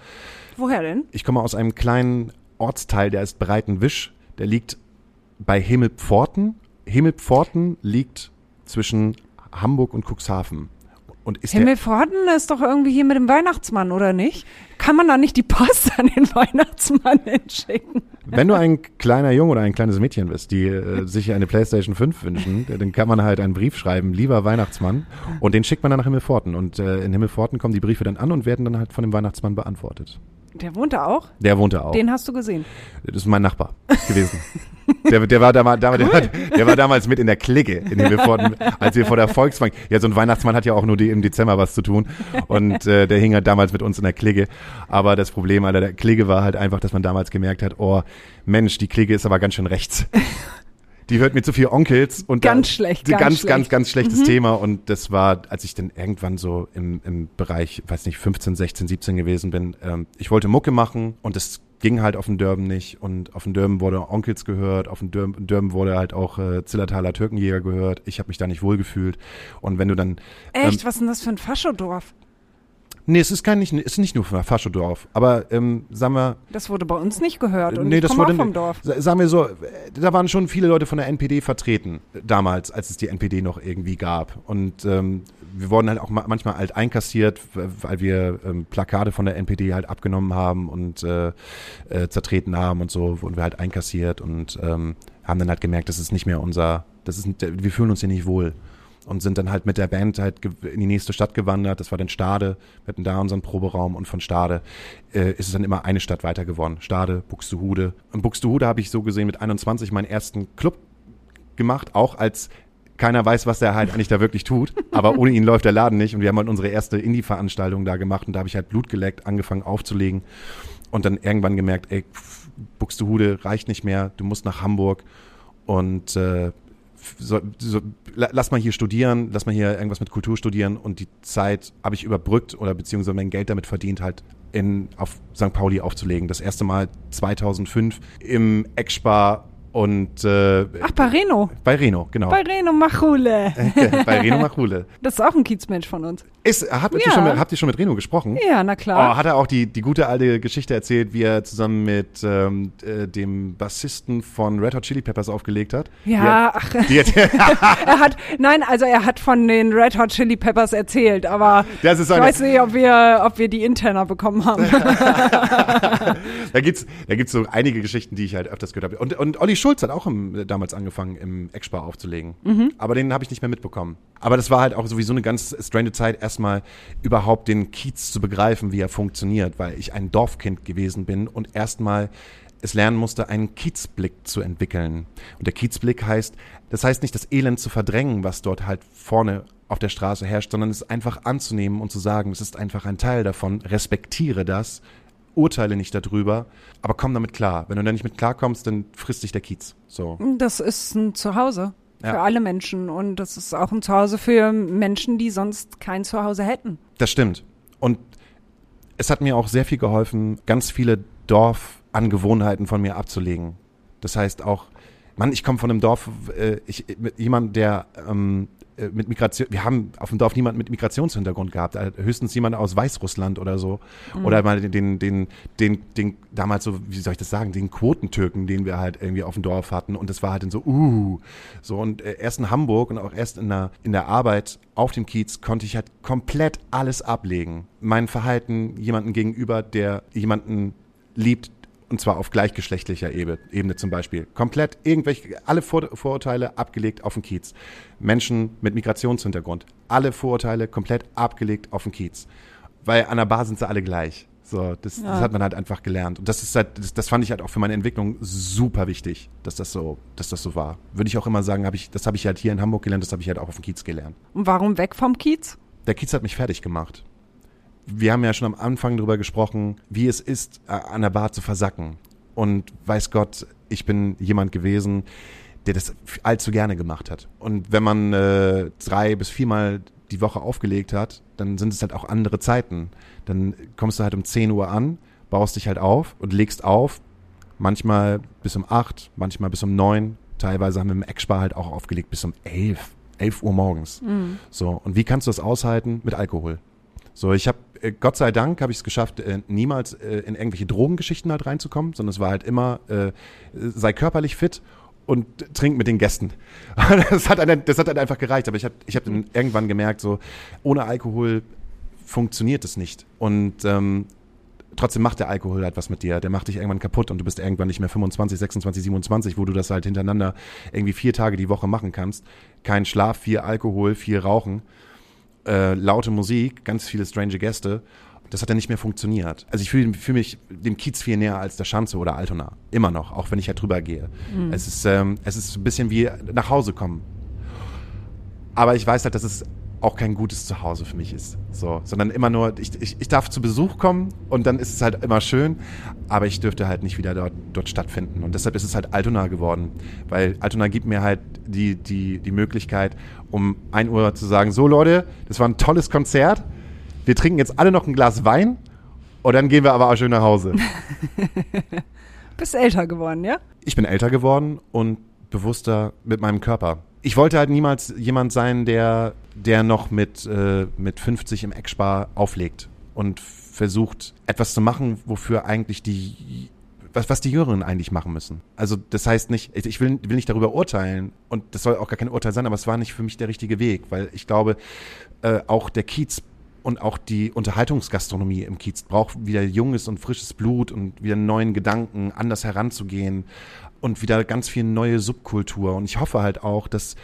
Woher denn? Ich komme aus einem kleinen Ortsteil, der ist Breitenwisch. Der liegt bei Himmelpforten. Himmelpforten liegt zwischen Hamburg und Cuxhaven. Und ist Himmelpforten ist doch irgendwie hier mit dem Weihnachtsmann, oder nicht? Kann man da nicht die Post an den Weihnachtsmann hinschicken? Wenn du ein kleiner Junge oder ein kleines Mädchen bist, die äh, sich eine PlayStation 5 wünschen, dann kann man halt einen Brief schreiben, lieber Weihnachtsmann, und den schickt man dann nach Himmelforten. Und äh, in Himmelforten kommen die Briefe dann an und werden dann halt von dem Weihnachtsmann beantwortet. Der wohnt da auch? Der wohnte auch. Den hast du gesehen. Das ist mein Nachbar gewesen. Der, der, war damals, der, war, der war damals mit in der Clique in Himmelforten, als wir vor der Volksbank. Ja, so ein Weihnachtsmann hat ja auch nur die, im Dezember was zu tun. Und äh, der hing halt damals mit uns in der Clique. Aber das Problem an der Clique war halt einfach, dass man damals gemerkt hat, oh Mensch, die Clique ist aber ganz schön rechts. Die hört mir zu viel Onkels und Ganz da, schlecht, ganz, ganz ganz, schlecht. Mhm. ganz, schlechtes Thema. Und das war, als ich dann irgendwann so im, im Bereich, weiß nicht, 15, 16, 17 gewesen bin. Ähm, ich wollte Mucke machen und das ging halt auf dem Dörben nicht. Und auf dem Dörben wurde Onkels gehört, auf dem Dörben, Dörben wurde halt auch äh, Zillertaler Türkenjäger gehört. Ich habe mich da nicht wohlgefühlt. Und wenn du dann Echt? Was ist denn das für ein Faschodorf? Nee, es ist kein nicht, es ist nicht nur Faschodorf, aber ähm, sagen wir, Das wurde bei uns nicht gehört. Und nee, ich das komme auch wurde vom Dorf. sa- Sagen wir so, äh, da waren schon viele Leute von der NPD vertreten äh, damals, als es die NPD noch irgendwie gab. Und ähm, wir wurden halt auch ma manchmal halt einkassiert, weil wir ähm, Plakate von der NPD halt abgenommen haben und äh, äh, zertreten haben und so wurden wir halt einkassiert und ähm, haben dann halt gemerkt, das ist nicht mehr unser, das ist, wir fühlen uns hier nicht wohl und sind dann halt mit der Band halt in die nächste Stadt gewandert. Das war dann Stade. Wir hatten da unseren Proberaum und von Stade äh, ist es dann immer eine Stadt weiter geworden. Stade, Buxtehude. Und Buxtehude habe ich so gesehen mit 21 meinen ersten Club gemacht, auch als keiner weiß, was der halt eigentlich da wirklich tut. Aber (laughs) ohne ihn läuft der Laden nicht. Und wir haben halt unsere erste Indie-Veranstaltung da gemacht und da habe ich halt Blut geleckt, angefangen aufzulegen und dann irgendwann gemerkt, ey, Buxtehude reicht nicht mehr, du musst nach Hamburg und äh, so, so, la- lass mal hier studieren, lass mal hier irgendwas mit Kultur studieren und die Zeit habe ich überbrückt oder beziehungsweise mein Geld damit verdient, halt in, auf St. Pauli aufzulegen. Das erste Mal 2005 im Eckspar und äh, Ach, bei Reno. bei Reno, genau. Bei Reno Machule. (laughs) bei Reno Machule. Das ist auch ein Kiezmensch von uns. Ist, habt, ihr Ja. schon, mit- habt ihr schon mit Reno gesprochen? Ja, na Oh, klar. hat er auch die, die gute alte Geschichte erzählt, wie er zusammen mit ähm, äh, dem Bassisten von Red Hot Chili Peppers aufgelegt hat? ja, ach, (laughs) er hat, nein, also er hat von den Red Hot Chili Peppers erzählt, aber das ist ich weiß nicht, ob wir, ob wir die interner bekommen haben. (laughs) da gibt's, da gibt's so einige Geschichten, die ich halt öfters gehört habe. Und, und Olli Schulz hat auch im, damals angefangen, im Eckspar aufzulegen. Aber den habe ich nicht mehr mitbekommen. Aber das war halt auch sowieso eine ganz strange Zeit, erstmal überhaupt den Kiez zu begreifen, wie er funktioniert, weil ich ein Dorfkind gewesen bin und erstmal es lernen musste, einen Kiezblick zu entwickeln. Und der Kiezblick heißt, das heißt nicht das Elend zu verdrängen, was dort halt vorne auf der Straße herrscht, sondern es einfach anzunehmen und zu sagen, es ist einfach ein Teil davon, respektiere das, urteile nicht darüber, aber komm damit klar. Wenn du da nicht mit klarkommst, dann frisst dich der Kiez. So. Das ist ein Zuhause für Ja. alle Menschen und das ist auch ein Zuhause für Menschen, die sonst kein Zuhause hätten. Das stimmt. Und es hat mir auch sehr viel geholfen, ganz viele Dorfangewohnheiten von mir abzulegen. Das heißt auch, Mann, ich komme von einem Dorf, äh, ich, jemand, der ähm, äh, mit Migration, wir haben auf dem Dorf niemanden mit Migrationshintergrund gehabt, äh, höchstens jemand aus Weißrussland oder so. Oder mal den, den, den, den, damals so, wie soll ich das sagen, den Quotentürken, den wir halt irgendwie auf dem Dorf hatten. Und das war halt dann so, uh, so und äh, erst in Hamburg und auch erst in der, in der Arbeit auf dem Kiez konnte ich halt komplett alles ablegen. Mein Verhalten jemanden gegenüber, der jemanden liebt, und zwar auf gleichgeschlechtlicher Ebene, zum Beispiel. Komplett irgendwelche, alle Vor Vorurteile abgelegt auf den Kiez. Menschen mit Migrationshintergrund, alle Vorurteile komplett abgelegt auf den Kiez. Weil an der Bar sind sie alle gleich. So, das, das hat man halt einfach gelernt. Und das ist halt, das, das fand ich halt auch für meine Entwicklung super wichtig, dass das so, dass das so war. Würde ich auch immer sagen, habe ich, das habe ich halt hier in Hamburg gelernt, das habe ich halt auch auf dem Kiez gelernt. Und warum weg vom Kiez? Der Kiez hat mich fertig gemacht. Wir haben ja schon am Anfang darüber gesprochen, wie es ist, an der Bar zu versacken. Und weiß Gott, ich bin jemand gewesen, der das allzu gerne gemacht hat. Und wenn man äh, drei bis viermal die Woche aufgelegt hat, dann sind es halt auch andere Zeiten. Dann kommst du halt um 10 Uhr an, baust dich halt auf und legst auf. Manchmal bis um 8, manchmal bis um 9. Teilweise haben wir im Eckspar halt auch aufgelegt bis um 11, 11 Uhr morgens. So, und wie kannst du das aushalten? Mit Alkohol. So, ich habe, äh, Gott sei Dank, habe ich es geschafft, äh, niemals äh, in irgendwelche Drogengeschichten halt reinzukommen, sondern es war halt immer, äh, sei körperlich fit und trink mit den Gästen. (laughs) Das hat, dann, das hat dann einfach gereicht, aber ich habe ich hab dann irgendwann gemerkt, so, ohne Alkohol funktioniert es nicht. Und ähm, trotzdem macht der Alkohol halt was mit dir. Der macht dich irgendwann kaputt und du bist irgendwann nicht mehr 25, 26, 27, wo du das halt hintereinander irgendwie vier Tage die Woche machen kannst. Kein Schlaf, viel Alkohol, viel Rauchen, äh, laute Musik, ganz viele strange Gäste. Das hat dann nicht mehr funktioniert. Also ich fühle fühl mich dem Kiez viel näher als der Schanze oder Altona. Immer noch, auch wenn ich halt drüber gehe. Es, ist, ähm, es ist ein bisschen wie nach Hause kommen. Aber ich weiß halt, dass es auch kein gutes Zuhause für mich ist. So, sondern immer nur, ich, ich, ich darf zu Besuch kommen und dann ist es halt immer schön, aber ich dürfte halt nicht wieder dort, dort stattfinden. Und deshalb ist es halt Altona geworden. Weil Altona gibt mir halt die, die, die Möglichkeit, um 1 Uhr zu sagen, so Leute, das war ein tolles Konzert. Wir trinken jetzt alle noch ein Glas Wein und dann gehen wir aber auch schön nach Hause. (laughs) Bist älter geworden, ja? ich bin älter geworden und bewusster mit meinem Körper. Ich wollte halt niemals jemand sein, der, der noch mit, äh, mit 50 im Eckspar auflegt und versucht, etwas zu machen, wofür eigentlich die, was, was die Jüngeren eigentlich machen müssen. Also das heißt nicht, ich will, will nicht darüber urteilen und das soll auch gar kein Urteil sein, aber es war nicht für mich der richtige Weg, weil ich glaube, äh, auch der Kiez und auch die Unterhaltungsgastronomie im Kiez braucht wieder junges und frisches Blut und wieder neuen Gedanken, anders heranzugehen und wieder ganz viel neue Subkultur. Und ich hoffe halt auch, dass,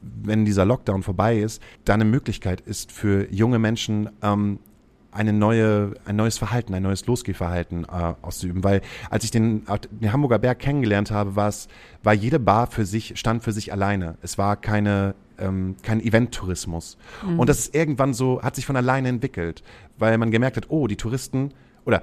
wenn dieser Lockdown vorbei ist, da eine Möglichkeit ist für junge Menschen, ähm, eine neue, ein neues Verhalten, ein neues Losgehverhalten äh, auszuüben. Weil als ich den, den Hamburger Berg kennengelernt habe, war es, war jede Bar für sich, stand für sich alleine. Es war keine, ähm, kein Event-Tourismus. Und das ist irgendwann so, hat sich von alleine entwickelt, weil man gemerkt hat, oh, die Touristen oder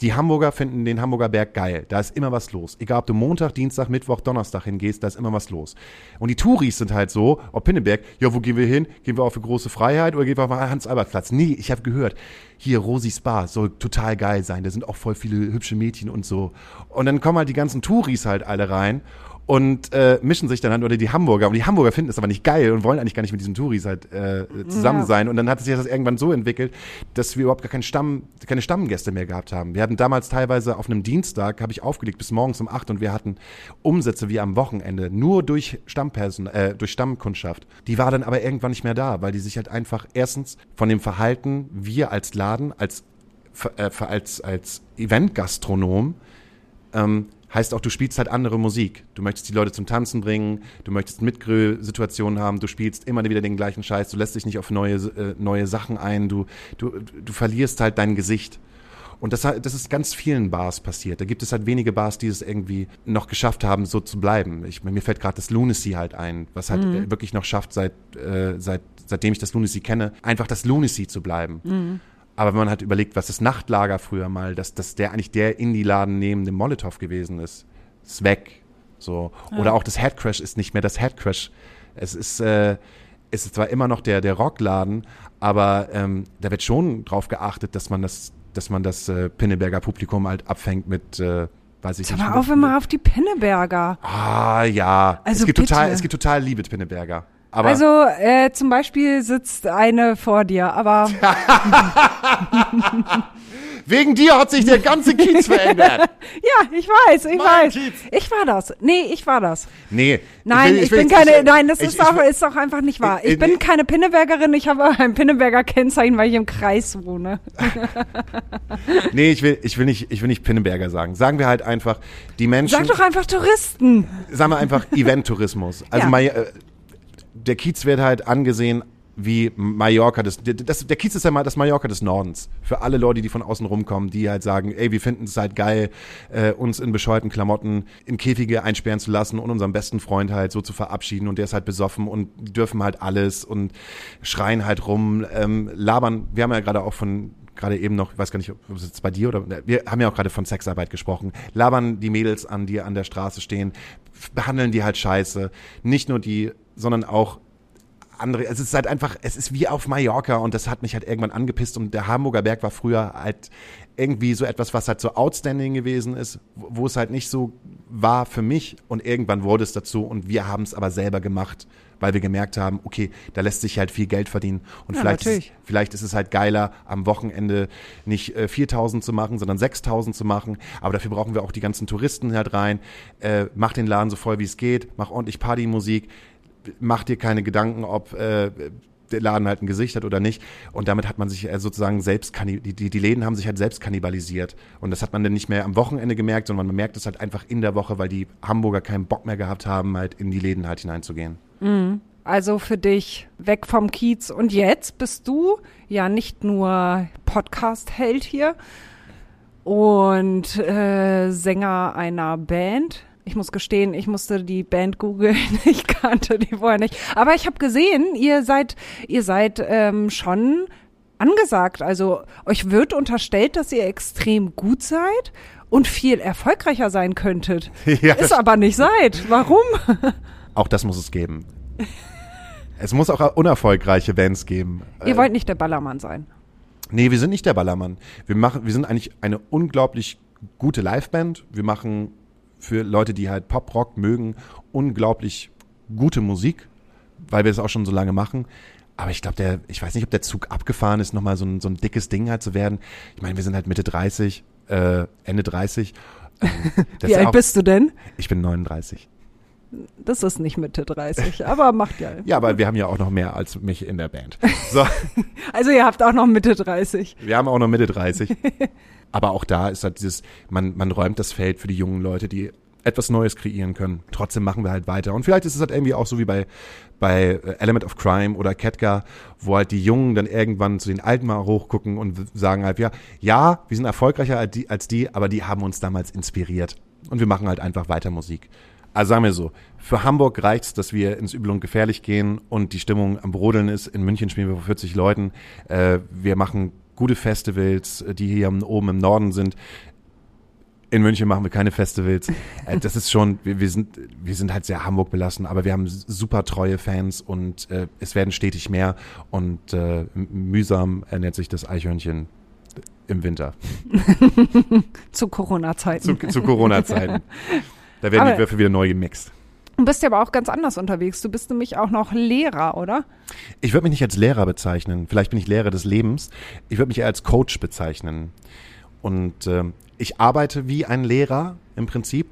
die Hamburger finden den Hamburger Berg geil. Da ist immer was los. Egal, ob du Montag, Dienstag, Mittwoch, Donnerstag hingehst, da ist immer was los. Und die Touris sind halt so, ob Pinneberg, ja, wo gehen wir hin? Gehen wir auf eine große Freiheit oder gehen wir auf den Hans-Albert-Platz? Nee, ich habe gehört, hier Rosis Bar soll total geil sein. Da sind auch voll viele hübsche Mädchen und so. Und dann kommen halt die ganzen Touris halt alle rein und äh, mischen sich dann halt, oder die Hamburger. Und die Hamburger finden es aber nicht geil und wollen eigentlich gar nicht mit diesen Touris halt äh, zusammen Ja. sein. Und dann hat sich das irgendwann so entwickelt, dass wir überhaupt gar keinen Stamm, keine Stammgäste mehr gehabt haben. Wir hatten damals teilweise auf einem Dienstag, habe ich aufgelegt bis morgens um acht und wir hatten Umsätze wie am Wochenende, nur durch Stammperson, äh, durch Stammkundschaft. Die war dann aber irgendwann nicht mehr da, weil die sich halt einfach erstens von dem Verhalten, wir als Laden, als, äh, als, als Eventgastronom, ähm, heißt auch, du spielst halt andere Musik. Du möchtest die Leute zum Tanzen bringen, du möchtest Mitgrö-Situationen haben, du spielst immer wieder den gleichen Scheiß, du lässt dich nicht auf neue, äh, neue Sachen ein, du, du, du verlierst halt dein Gesicht. Und das, das ist ganz vielen Bars passiert. Da gibt es halt wenige Bars, die es irgendwie noch geschafft haben, so zu bleiben. Ich, mir fällt gerade das Lunacy halt ein, was halt äh, wirklich noch schafft, seit, äh, seit, seitdem ich das Lunacy kenne, einfach das Lunacy zu bleiben. Aber wenn man halt überlegt, was das Nachtlager früher mal, dass, dass der eigentlich der Indie-Laden neben dem Molotow gewesen ist, ist weg. So. Oder auch das Headcrash ist nicht mehr das Headcrash. Es ist, äh, es ist zwar immer noch der, der Rockladen, aber ähm, da wird schon drauf geachtet, dass man das, dass man das äh, Pinneberger Publikum halt abfängt mit, äh, weiß ich nicht. mal auf immer auf die Pinneberger. Ah, ja. Also es gibt bitte. total, es gibt total liebe Pinneberger. Aber also äh, zum Beispiel sitzt eine vor dir, aber (laughs) wegen dir hat sich der ganze Kiez verändert. (laughs) ja, ich weiß, ich Mein weiß. Kiez. Ich war das. Nee, ich war das. Nee. Nein, ich, will- bin will- keine, ich- nein, das ich- ist, ich- doch, ist doch einfach nicht wahr. Ich Ich- bin ich- keine Pinnebergerin, ich habe ein Pinneberger Kennzeichen, weil ich im Kreis wohne. (laughs) Nee, ich will, ich will nicht, ich will nicht Pinneberger sagen. Sagen wir halt einfach, die Menschen, Sag doch einfach Touristen. sagen wir einfach Eventtourismus. Also Ja. Mai- äh, der Kiez wird halt angesehen wie Mallorca des, das, der Kiez ist ja mal das Mallorca des Nordens. Für alle Leute, die von außen rumkommen, die halt sagen, ey, wir finden es halt geil, äh, uns in bescheuerten Klamotten in Käfige einsperren zu lassen und unseren besten Freund halt so zu verabschieden und der ist halt besoffen und dürfen halt alles und schreien halt rum, ähm, labern. Wir haben ja gerade auch von gerade eben noch, ich weiß gar nicht, ob es jetzt bei dir oder wir haben ja auch gerade von Sexarbeit gesprochen, labern die Mädels an, die an der Straße stehen, behandeln die halt scheiße. Nicht nur die, sondern auch andere, es ist halt einfach, es ist wie auf Mallorca und das hat mich halt irgendwann angepisst und der Hamburger Berg war früher halt irgendwie so etwas, was halt so outstanding gewesen ist, wo es halt nicht so war für mich und irgendwann wurde es dazu und wir haben es aber selber gemacht, weil wir gemerkt haben, okay, da lässt sich halt viel Geld verdienen und Ja, vielleicht, ist, vielleicht ist es halt geiler, am Wochenende nicht äh, 4.000 zu machen, sondern 6.000 zu machen, aber dafür brauchen wir auch die ganzen Touristen halt rein, äh, mach den Laden so voll wie es geht, mach ordentlich Partymusik, mach dir keine Gedanken, ob äh, der Laden halt ein Gesicht hat oder nicht. Und damit hat man sich äh, sozusagen selbst, die, die, die Läden haben sich halt selbst kannibalisiert. Und das hat man dann nicht mehr am Wochenende gemerkt, sondern man merkt es halt einfach in der Woche, weil die Hamburger keinen Bock mehr gehabt haben, halt in die Läden halt hineinzugehen. Also für dich weg vom Kiez. Und jetzt bist du ja nicht nur Podcast-Held hier und äh, Sänger einer Band. Ich muss gestehen, ich musste die Band googeln. (laughs) Ich kannte die vorher nicht. Aber ich habe gesehen, ihr seid, ihr seid ähm, schon angesagt. Also euch wird unterstellt, dass ihr extrem gut seid und viel erfolgreicher sein könntet. (laughs) Ja, Ist aber nicht seid. Warum? (laughs) Auch das muss es geben. es muss auch unerfolgreiche Bands geben. Ihr Äh, wollt nicht der Ballermann sein. Nee, wir sind nicht der Ballermann. Wir machen, wir sind eigentlich eine unglaublich gute Liveband. Wir machen für Leute, die halt Pop-Rock mögen, unglaublich gute Musik, weil wir es auch schon so lange machen. Aber ich glaube, der, ich weiß nicht, ob der Zug abgefahren ist, nochmal so ein, so ein dickes Ding halt zu werden. Ich meine, wir sind halt Mitte 30, äh, Ende 30. Ähm, (laughs) Wie alt auch- bist du denn? Ich bin 39. Das ist nicht Mitte 30, aber macht ja. Ja, aber wir haben ja auch noch mehr als mich in der Band. (laughs) So. Also ihr habt auch noch Mitte 30. Wir haben auch noch Mitte 30. (laughs) Aber auch da ist halt dieses, man, man räumt das Feld für die jungen Leute, die etwas Neues kreieren können. Trotzdem machen wir halt weiter. Und vielleicht ist es halt irgendwie auch so wie bei, bei äh, Element of Crime oder Ketka, wo halt die Jungen dann irgendwann zu den Alten mal hochgucken und sagen halt, ja, ja, wir sind erfolgreicher als die, als die, aber die haben uns damals inspiriert. Und wir machen halt einfach weiter Musik. Also sagen wir so, für Hamburg reicht's, dass wir ins Übel und Gefährlich gehen und die Stimmung am Brodeln ist. In München spielen wir vor 40 Leuten. Äh, wir machen gute Festivals, äh, die hier oben im Norden sind. In München machen wir keine Festivals. Äh, (laughs) das ist schon, wir, wir, sind, wir sind halt sehr Hamburg belassen, aber wir haben super treue Fans und äh, es werden stetig mehr und äh, mühsam ernährt sich das Eichhörnchen im Winter, (laughs) Zu Corona-Zeiten. zu, zu Corona-Zeiten. (laughs) Da werden Aber- die Würfel wieder neu gemixt. Du bist ja aber auch ganz anders unterwegs. Du bist nämlich auch noch Lehrer, oder? Ich würde mich nicht als Lehrer bezeichnen. Vielleicht bin ich Lehrer des Lebens. Ich würde mich eher als Coach bezeichnen. Und ähm, ich arbeite wie ein Lehrer im Prinzip.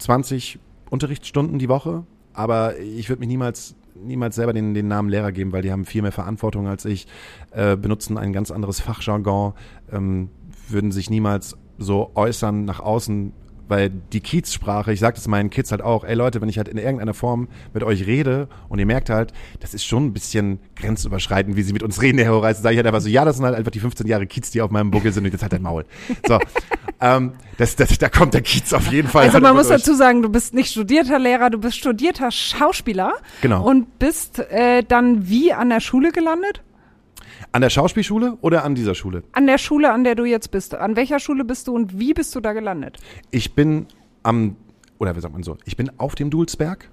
20 Unterrichtsstunden die Woche. Aber ich würde mich niemals, niemals selber den, den Namen Lehrer geben, weil die haben viel mehr Verantwortung als ich, äh, benutzen ein ganz anderes Fachjargon, ähm, würden sich niemals so äußern nach außen, weil die Kiezsprache, ich sage das meinen Kids halt auch, ey Leute, wenn ich halt in irgendeiner Form mit euch rede und ihr merkt halt, das ist schon ein bisschen grenzüberschreitend, wie sie mit uns reden, Herr Horeis, sage ich halt einfach so, ja, das sind halt einfach die 15 Jahre Kiez, die auf meinem Buckel sind und jetzt halt dein Maul. So, (laughs) ähm, das, das, da kommt der Kiez auf jeden Fall. Also man muss dazu sagen, du bist nicht studierter Lehrer, du bist studierter Schauspieler. Genau. Und bist äh, dann wie an der Schule gelandet? An der Schauspielschule oder an dieser Schule? An der Schule, an der du jetzt bist. An welcher Schule bist du und wie bist du da gelandet? Ich bin am, oder wie sagt man so, ich bin auf dem Dulsberg,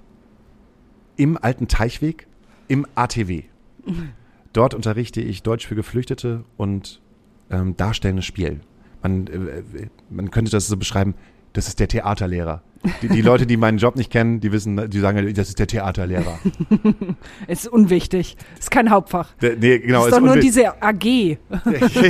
im alten Teichweg, im ATW. Dort unterrichte ich Deutsch für Geflüchtete und ähm, darstellendes Spiel. Man, äh, man könnte das so beschreiben, das ist der Theaterlehrer. Die, die Leute, die meinen Job nicht kennen, die wissen, die sagen, das ist der Theaterlehrer. (laughs) Ist unwichtig. Ist kein Hauptfach. Der, nee, genau, ist doch nur diese AG. (laughs)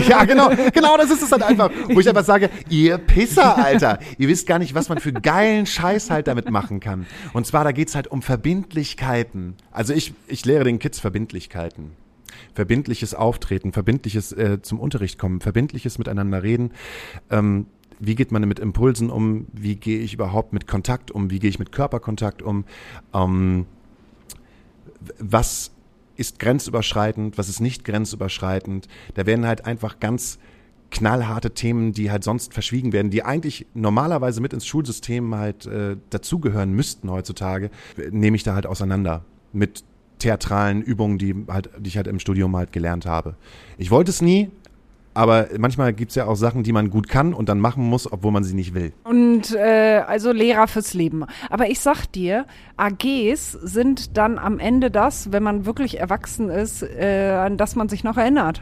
ja, genau, genau, das ist es halt einfach. Wo ich (laughs) einfach sage, ihr Pisser, Alter, ihr wisst gar nicht, was man für geilen Scheiß halt damit machen kann. Und zwar, da geht's halt um Verbindlichkeiten. Also ich, ich lehre den Kids Verbindlichkeiten. Verbindliches Auftreten, verbindliches äh, zum Unterricht kommen, verbindliches Miteinander reden. Ähm, wie geht man mit Impulsen um? Wie gehe ich überhaupt mit Kontakt um? Wie gehe ich mit Körperkontakt um? Ähm, was ist grenzüberschreitend, was ist nicht grenzüberschreitend. Da werden halt einfach ganz knallharte Themen, die halt sonst verschwiegen werden, die eigentlich normalerweise mit ins Schulsystem halt äh, dazugehören müssten heutzutage, nehme ich da halt auseinander mit theatralen Übungen, die halt, die ich halt im Studium halt gelernt habe. Ich wollte es nie, aber manchmal gibt's ja auch Sachen, die man gut kann und dann machen muss, obwohl man sie nicht will. Und äh, also Lehrer fürs Leben. Aber ich sag dir, AGs sind dann am Ende das, wenn man wirklich erwachsen ist, äh, an das man sich noch erinnert.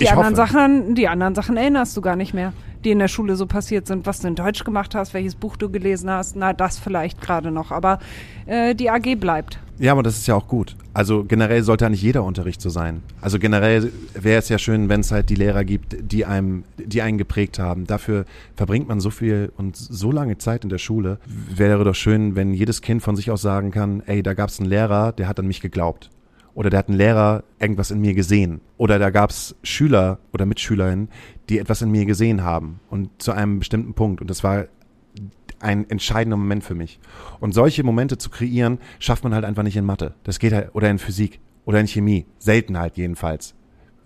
Die Ich anderen hoffe. Sachen, die anderen Sachen erinnerst du gar nicht mehr, die in der Schule so passiert sind, was du in Deutsch gemacht hast, welches Buch du gelesen hast. Na, das vielleicht gerade noch, aber äh, die AG bleibt. Ja, aber das ist ja auch gut. Also generell sollte ja nicht jeder Unterricht so sein. Also generell wäre es ja schön, wenn es halt die Lehrer gibt, die einem, die einen geprägt haben. Dafür verbringt man so viel und so lange Zeit in der Schule. Wäre doch schön, wenn jedes Kind von sich aus sagen kann, ey, da gab es einen Lehrer, der hat an mich geglaubt. Oder da hat ein Lehrer irgendwas in mir gesehen. Oder da gab es Schüler oder Mitschülerinnen, die etwas in mir gesehen haben. Und zu einem bestimmten Punkt. Und das war ein entscheidender Moment für mich. Und solche Momente zu kreieren, schafft man halt einfach nicht in Mathe. Das geht halt, oder in Physik. Oder in Chemie. Selten halt jedenfalls.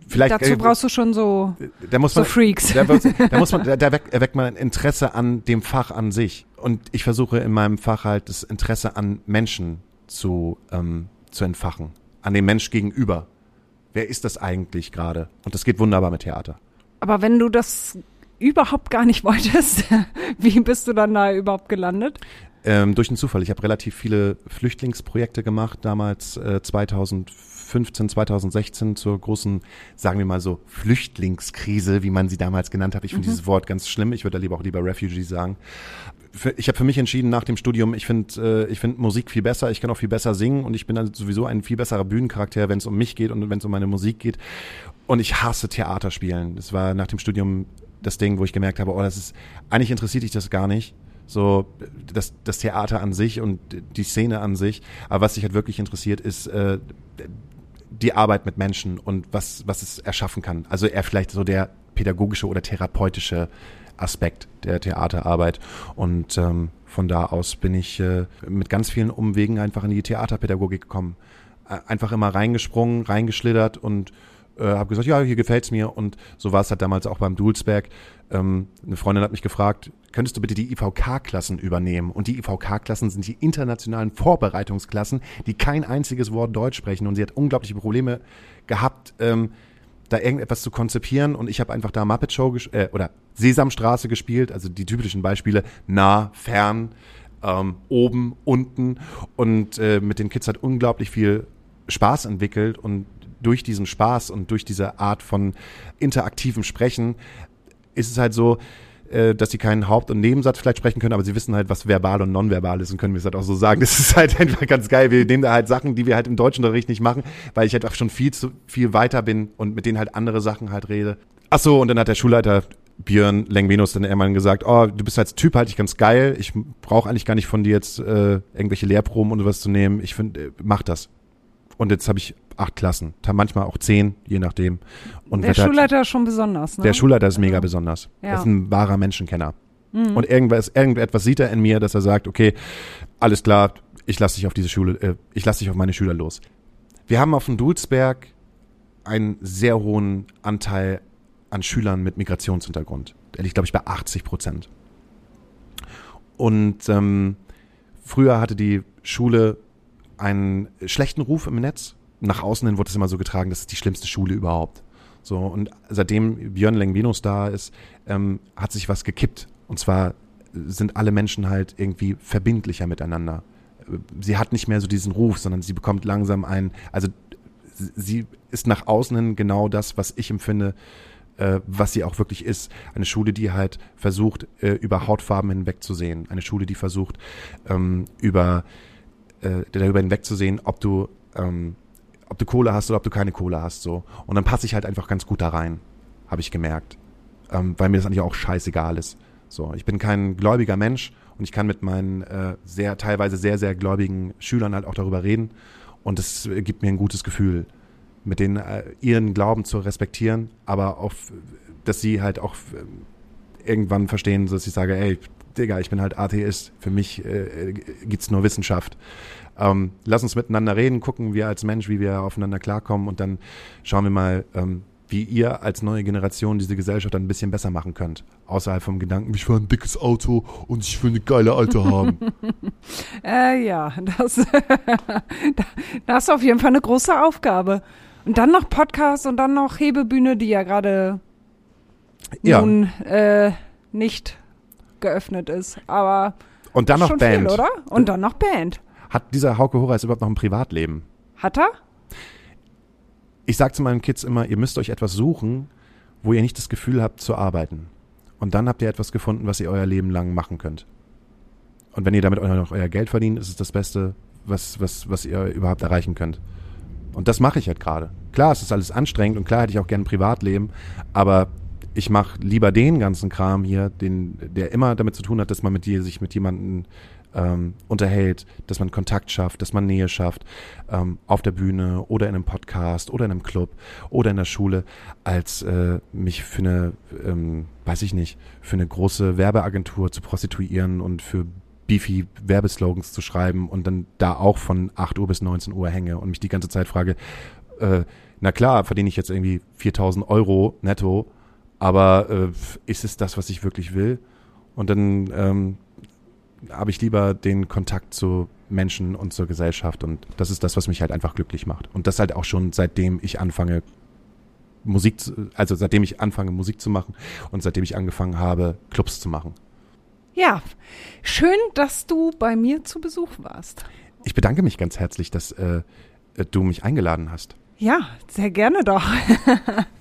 Vielleicht, Dazu äh, braust du schon so, da muss so man, Freaks. da, (laughs) da muss man, da, da weckt, erweckt man ein Interesse an dem Fach an sich. Und ich versuche in meinem Fach halt das Interesse an Menschen zu, ähm, zu entfachen. An dem Mensch gegenüber. Wer ist das eigentlich gerade? Und das geht wunderbar mit Theater. Aber wenn du das überhaupt gar nicht (laughs) wolltest, wie bist du dann da überhaupt gelandet? Ähm, durch einen Zufall. Ich habe relativ viele Flüchtlingsprojekte gemacht, damals äh, 2015, 2016 zur großen, sagen wir mal so, Flüchtlingskrise, wie man sie damals genannt hat. Ich finde dieses Wort ganz schlimm. Ich würde da lieber auch lieber Refugee sagen. Ich habe für mich entschieden nach dem Studium, ich finde äh, ich finde Musik viel besser, ich kann auch viel besser singen und ich bin dann sowieso ein viel besserer Bühnencharakter, wenn es um mich geht und wenn es um meine Musik geht. Und ich hasse Theaterspielen. Das war nach dem Studium das Ding, wo ich gemerkt habe, oh, das ist, eigentlich interessiert dich das gar nicht. So, das, das Theater an sich und die Szene an sich. Aber was dich halt wirklich interessiert, ist äh, die Arbeit mit Menschen und was, was es erschaffen kann. Also eher vielleicht so der pädagogische oder therapeutische Aspekt der Theaterarbeit. Und ähm, von da aus bin ich äh, mit ganz vielen Umwegen einfach in die Theaterpädagogik gekommen. Äh, einfach immer reingesprungen, reingeschlittert und äh, habe gesagt, ja, hier gefällt's mir. Und so war es halt damals auch beim Dulsberg. Ähm, eine Freundin hat mich gefragt, könntest du bitte die IVK-Klassen übernehmen? Und die IVK-Klassen sind die internationalen Vorbereitungsklassen, die kein einziges Wort Deutsch sprechen. Und sie hat unglaubliche Probleme gehabt, ähm, da irgendetwas zu konzipieren. Und ich habe einfach da Muppet Show äh, oder Sesamstraße gespielt, also die typischen Beispiele nah, fern, ähm, oben, unten. Und äh, mit den Kids hat unglaublich viel Spaß entwickelt und durch diesen Spaß und durch diese Art von interaktivem Sprechen ist es halt so, äh, dass sie keinen Haupt- und Nebensatz vielleicht sprechen können, aber sie wissen halt, was verbal und nonverbal ist und können wir es halt auch so sagen. (laughs) Das ist halt einfach ganz geil. Wir nehmen da halt Sachen, die wir halt im deutschen Unterricht nicht machen, weil ich halt auch schon viel zu viel weiter bin und mit denen halt andere Sachen halt rede. Ach so, und dann hat der Schulleiter Björn Lengvenus dann irgendwann gesagt, oh, du bist als Typ halt ganz geil. Ich brauche eigentlich gar nicht von dir jetzt äh, irgendwelche Lehrproben und sowas zu nehmen. Ich finde, äh, mach das. Und jetzt habe ich acht Klassen, manchmal auch zehn, je nachdem. Und Der Schulleiter ist schon besonders, ne? der Schulleiter ist mega besonders. Ja. Er ist ein wahrer Menschenkenner. Und irgendwas, irgendetwas sieht er in mir, dass er sagt, okay, alles klar, ich lasse dich auf diese Schule, äh, ich lasse dich auf meine Schüler los. Wir haben auf dem Dulsberg einen sehr hohen Anteil an Schülern mit Migrationshintergrund. Der liegt, glaube ich, bei 80 Prozent. Und ähm, früher hatte die Schule einen schlechten Ruf im Netz. Nach außen hin wurde es immer so getragen, das ist die schlimmste Schule überhaupt. So, und seitdem Björn Lengvenus da ist, ähm, hat sich was gekippt. Und zwar sind alle Menschen halt irgendwie verbindlicher miteinander. Sie hat nicht mehr so diesen Ruf, sondern sie bekommt langsam ein, also sie ist nach außen hin genau das, was ich empfinde, äh, was sie auch wirklich ist. Eine Schule, die halt versucht, äh, über Hautfarben hinwegzusehen. Eine Schule, die versucht, ähm, über äh, darüber hinwegzusehen, ob du ähm, ob du Kohle hast oder ob du keine Kohle hast so und dann passe ich halt einfach ganz gut da rein habe ich gemerkt ähm, weil mir das eigentlich auch scheißegal ist so ich bin kein gläubiger Mensch und ich kann mit meinen äh, sehr teilweise sehr sehr gläubigen Schülern halt auch darüber reden und es äh, gibt mir ein gutes Gefühl mit denen äh, ihren Glauben zu respektieren aber auf dass sie halt auch äh, irgendwann verstehen dass ich sage ey Digga, ich bin halt Atheist. Für mich äh, gibt's nur Wissenschaft. Ähm, lass uns miteinander reden, gucken wir als Mensch, wie wir aufeinander klarkommen und dann schauen wir mal, ähm, wie ihr als neue Generation diese Gesellschaft dann ein bisschen besser machen könnt. Außerhalb vom Gedanken, ich will ein dickes Auto und ich will eine geile Alte haben. (laughs) Äh, ja, das, (laughs) da, da hast du auf jeden Fall eine große Aufgabe. Und dann noch Podcast und dann noch Hebebühne, die ja gerade ja, nun äh, nicht geöffnet ist. Aber und dann noch Band. viel, oder? Und dann noch Band. Hat dieser Hauke Horace überhaupt noch ein Privatleben? Hat er? Ich sage zu meinen Kids immer, ihr müsst euch etwas suchen, wo ihr nicht das Gefühl habt zu arbeiten. Und dann habt ihr etwas gefunden, was ihr euer Leben lang machen könnt. Und wenn ihr damit auch noch euer Geld verdient, ist es das Beste, was, was, was ihr überhaupt erreichen könnt. Und das mache ich halt gerade. Klar, es ist alles anstrengend und klar hätte ich auch gerne ein Privatleben, aber ich mache lieber den ganzen Kram hier, den, der immer damit zu tun hat, dass man mit dir sich mit jemandem ähm, unterhält, dass man Kontakt schafft, dass man Nähe schafft, ähm, auf der Bühne oder in einem Podcast oder in einem Club oder in der Schule, als äh, mich für eine, ähm, weiß ich nicht, für eine große Werbeagentur zu prostituieren und für beefy Werbeslogans zu schreiben und dann da auch von 8 Uhr bis 19 Uhr hänge und mich die ganze Zeit frage, äh, na klar, verdiene ich jetzt irgendwie 4000 Euro netto, aber äh, ist es das, was ich wirklich will? Und dann ähm, habe ich lieber den Kontakt zu Menschen und zur Gesellschaft und das ist das, was mich halt einfach glücklich macht. Und das halt auch schon seitdem ich anfange, Musik, zu, also seitdem ich anfange, Musik zu machen und seitdem ich angefangen habe, Clubs zu machen. Ja, schön, dass du bei mir zu Besuch warst. Ich bedanke mich ganz herzlich, dass äh, du mich eingeladen hast. Ja, sehr gerne doch. (laughs)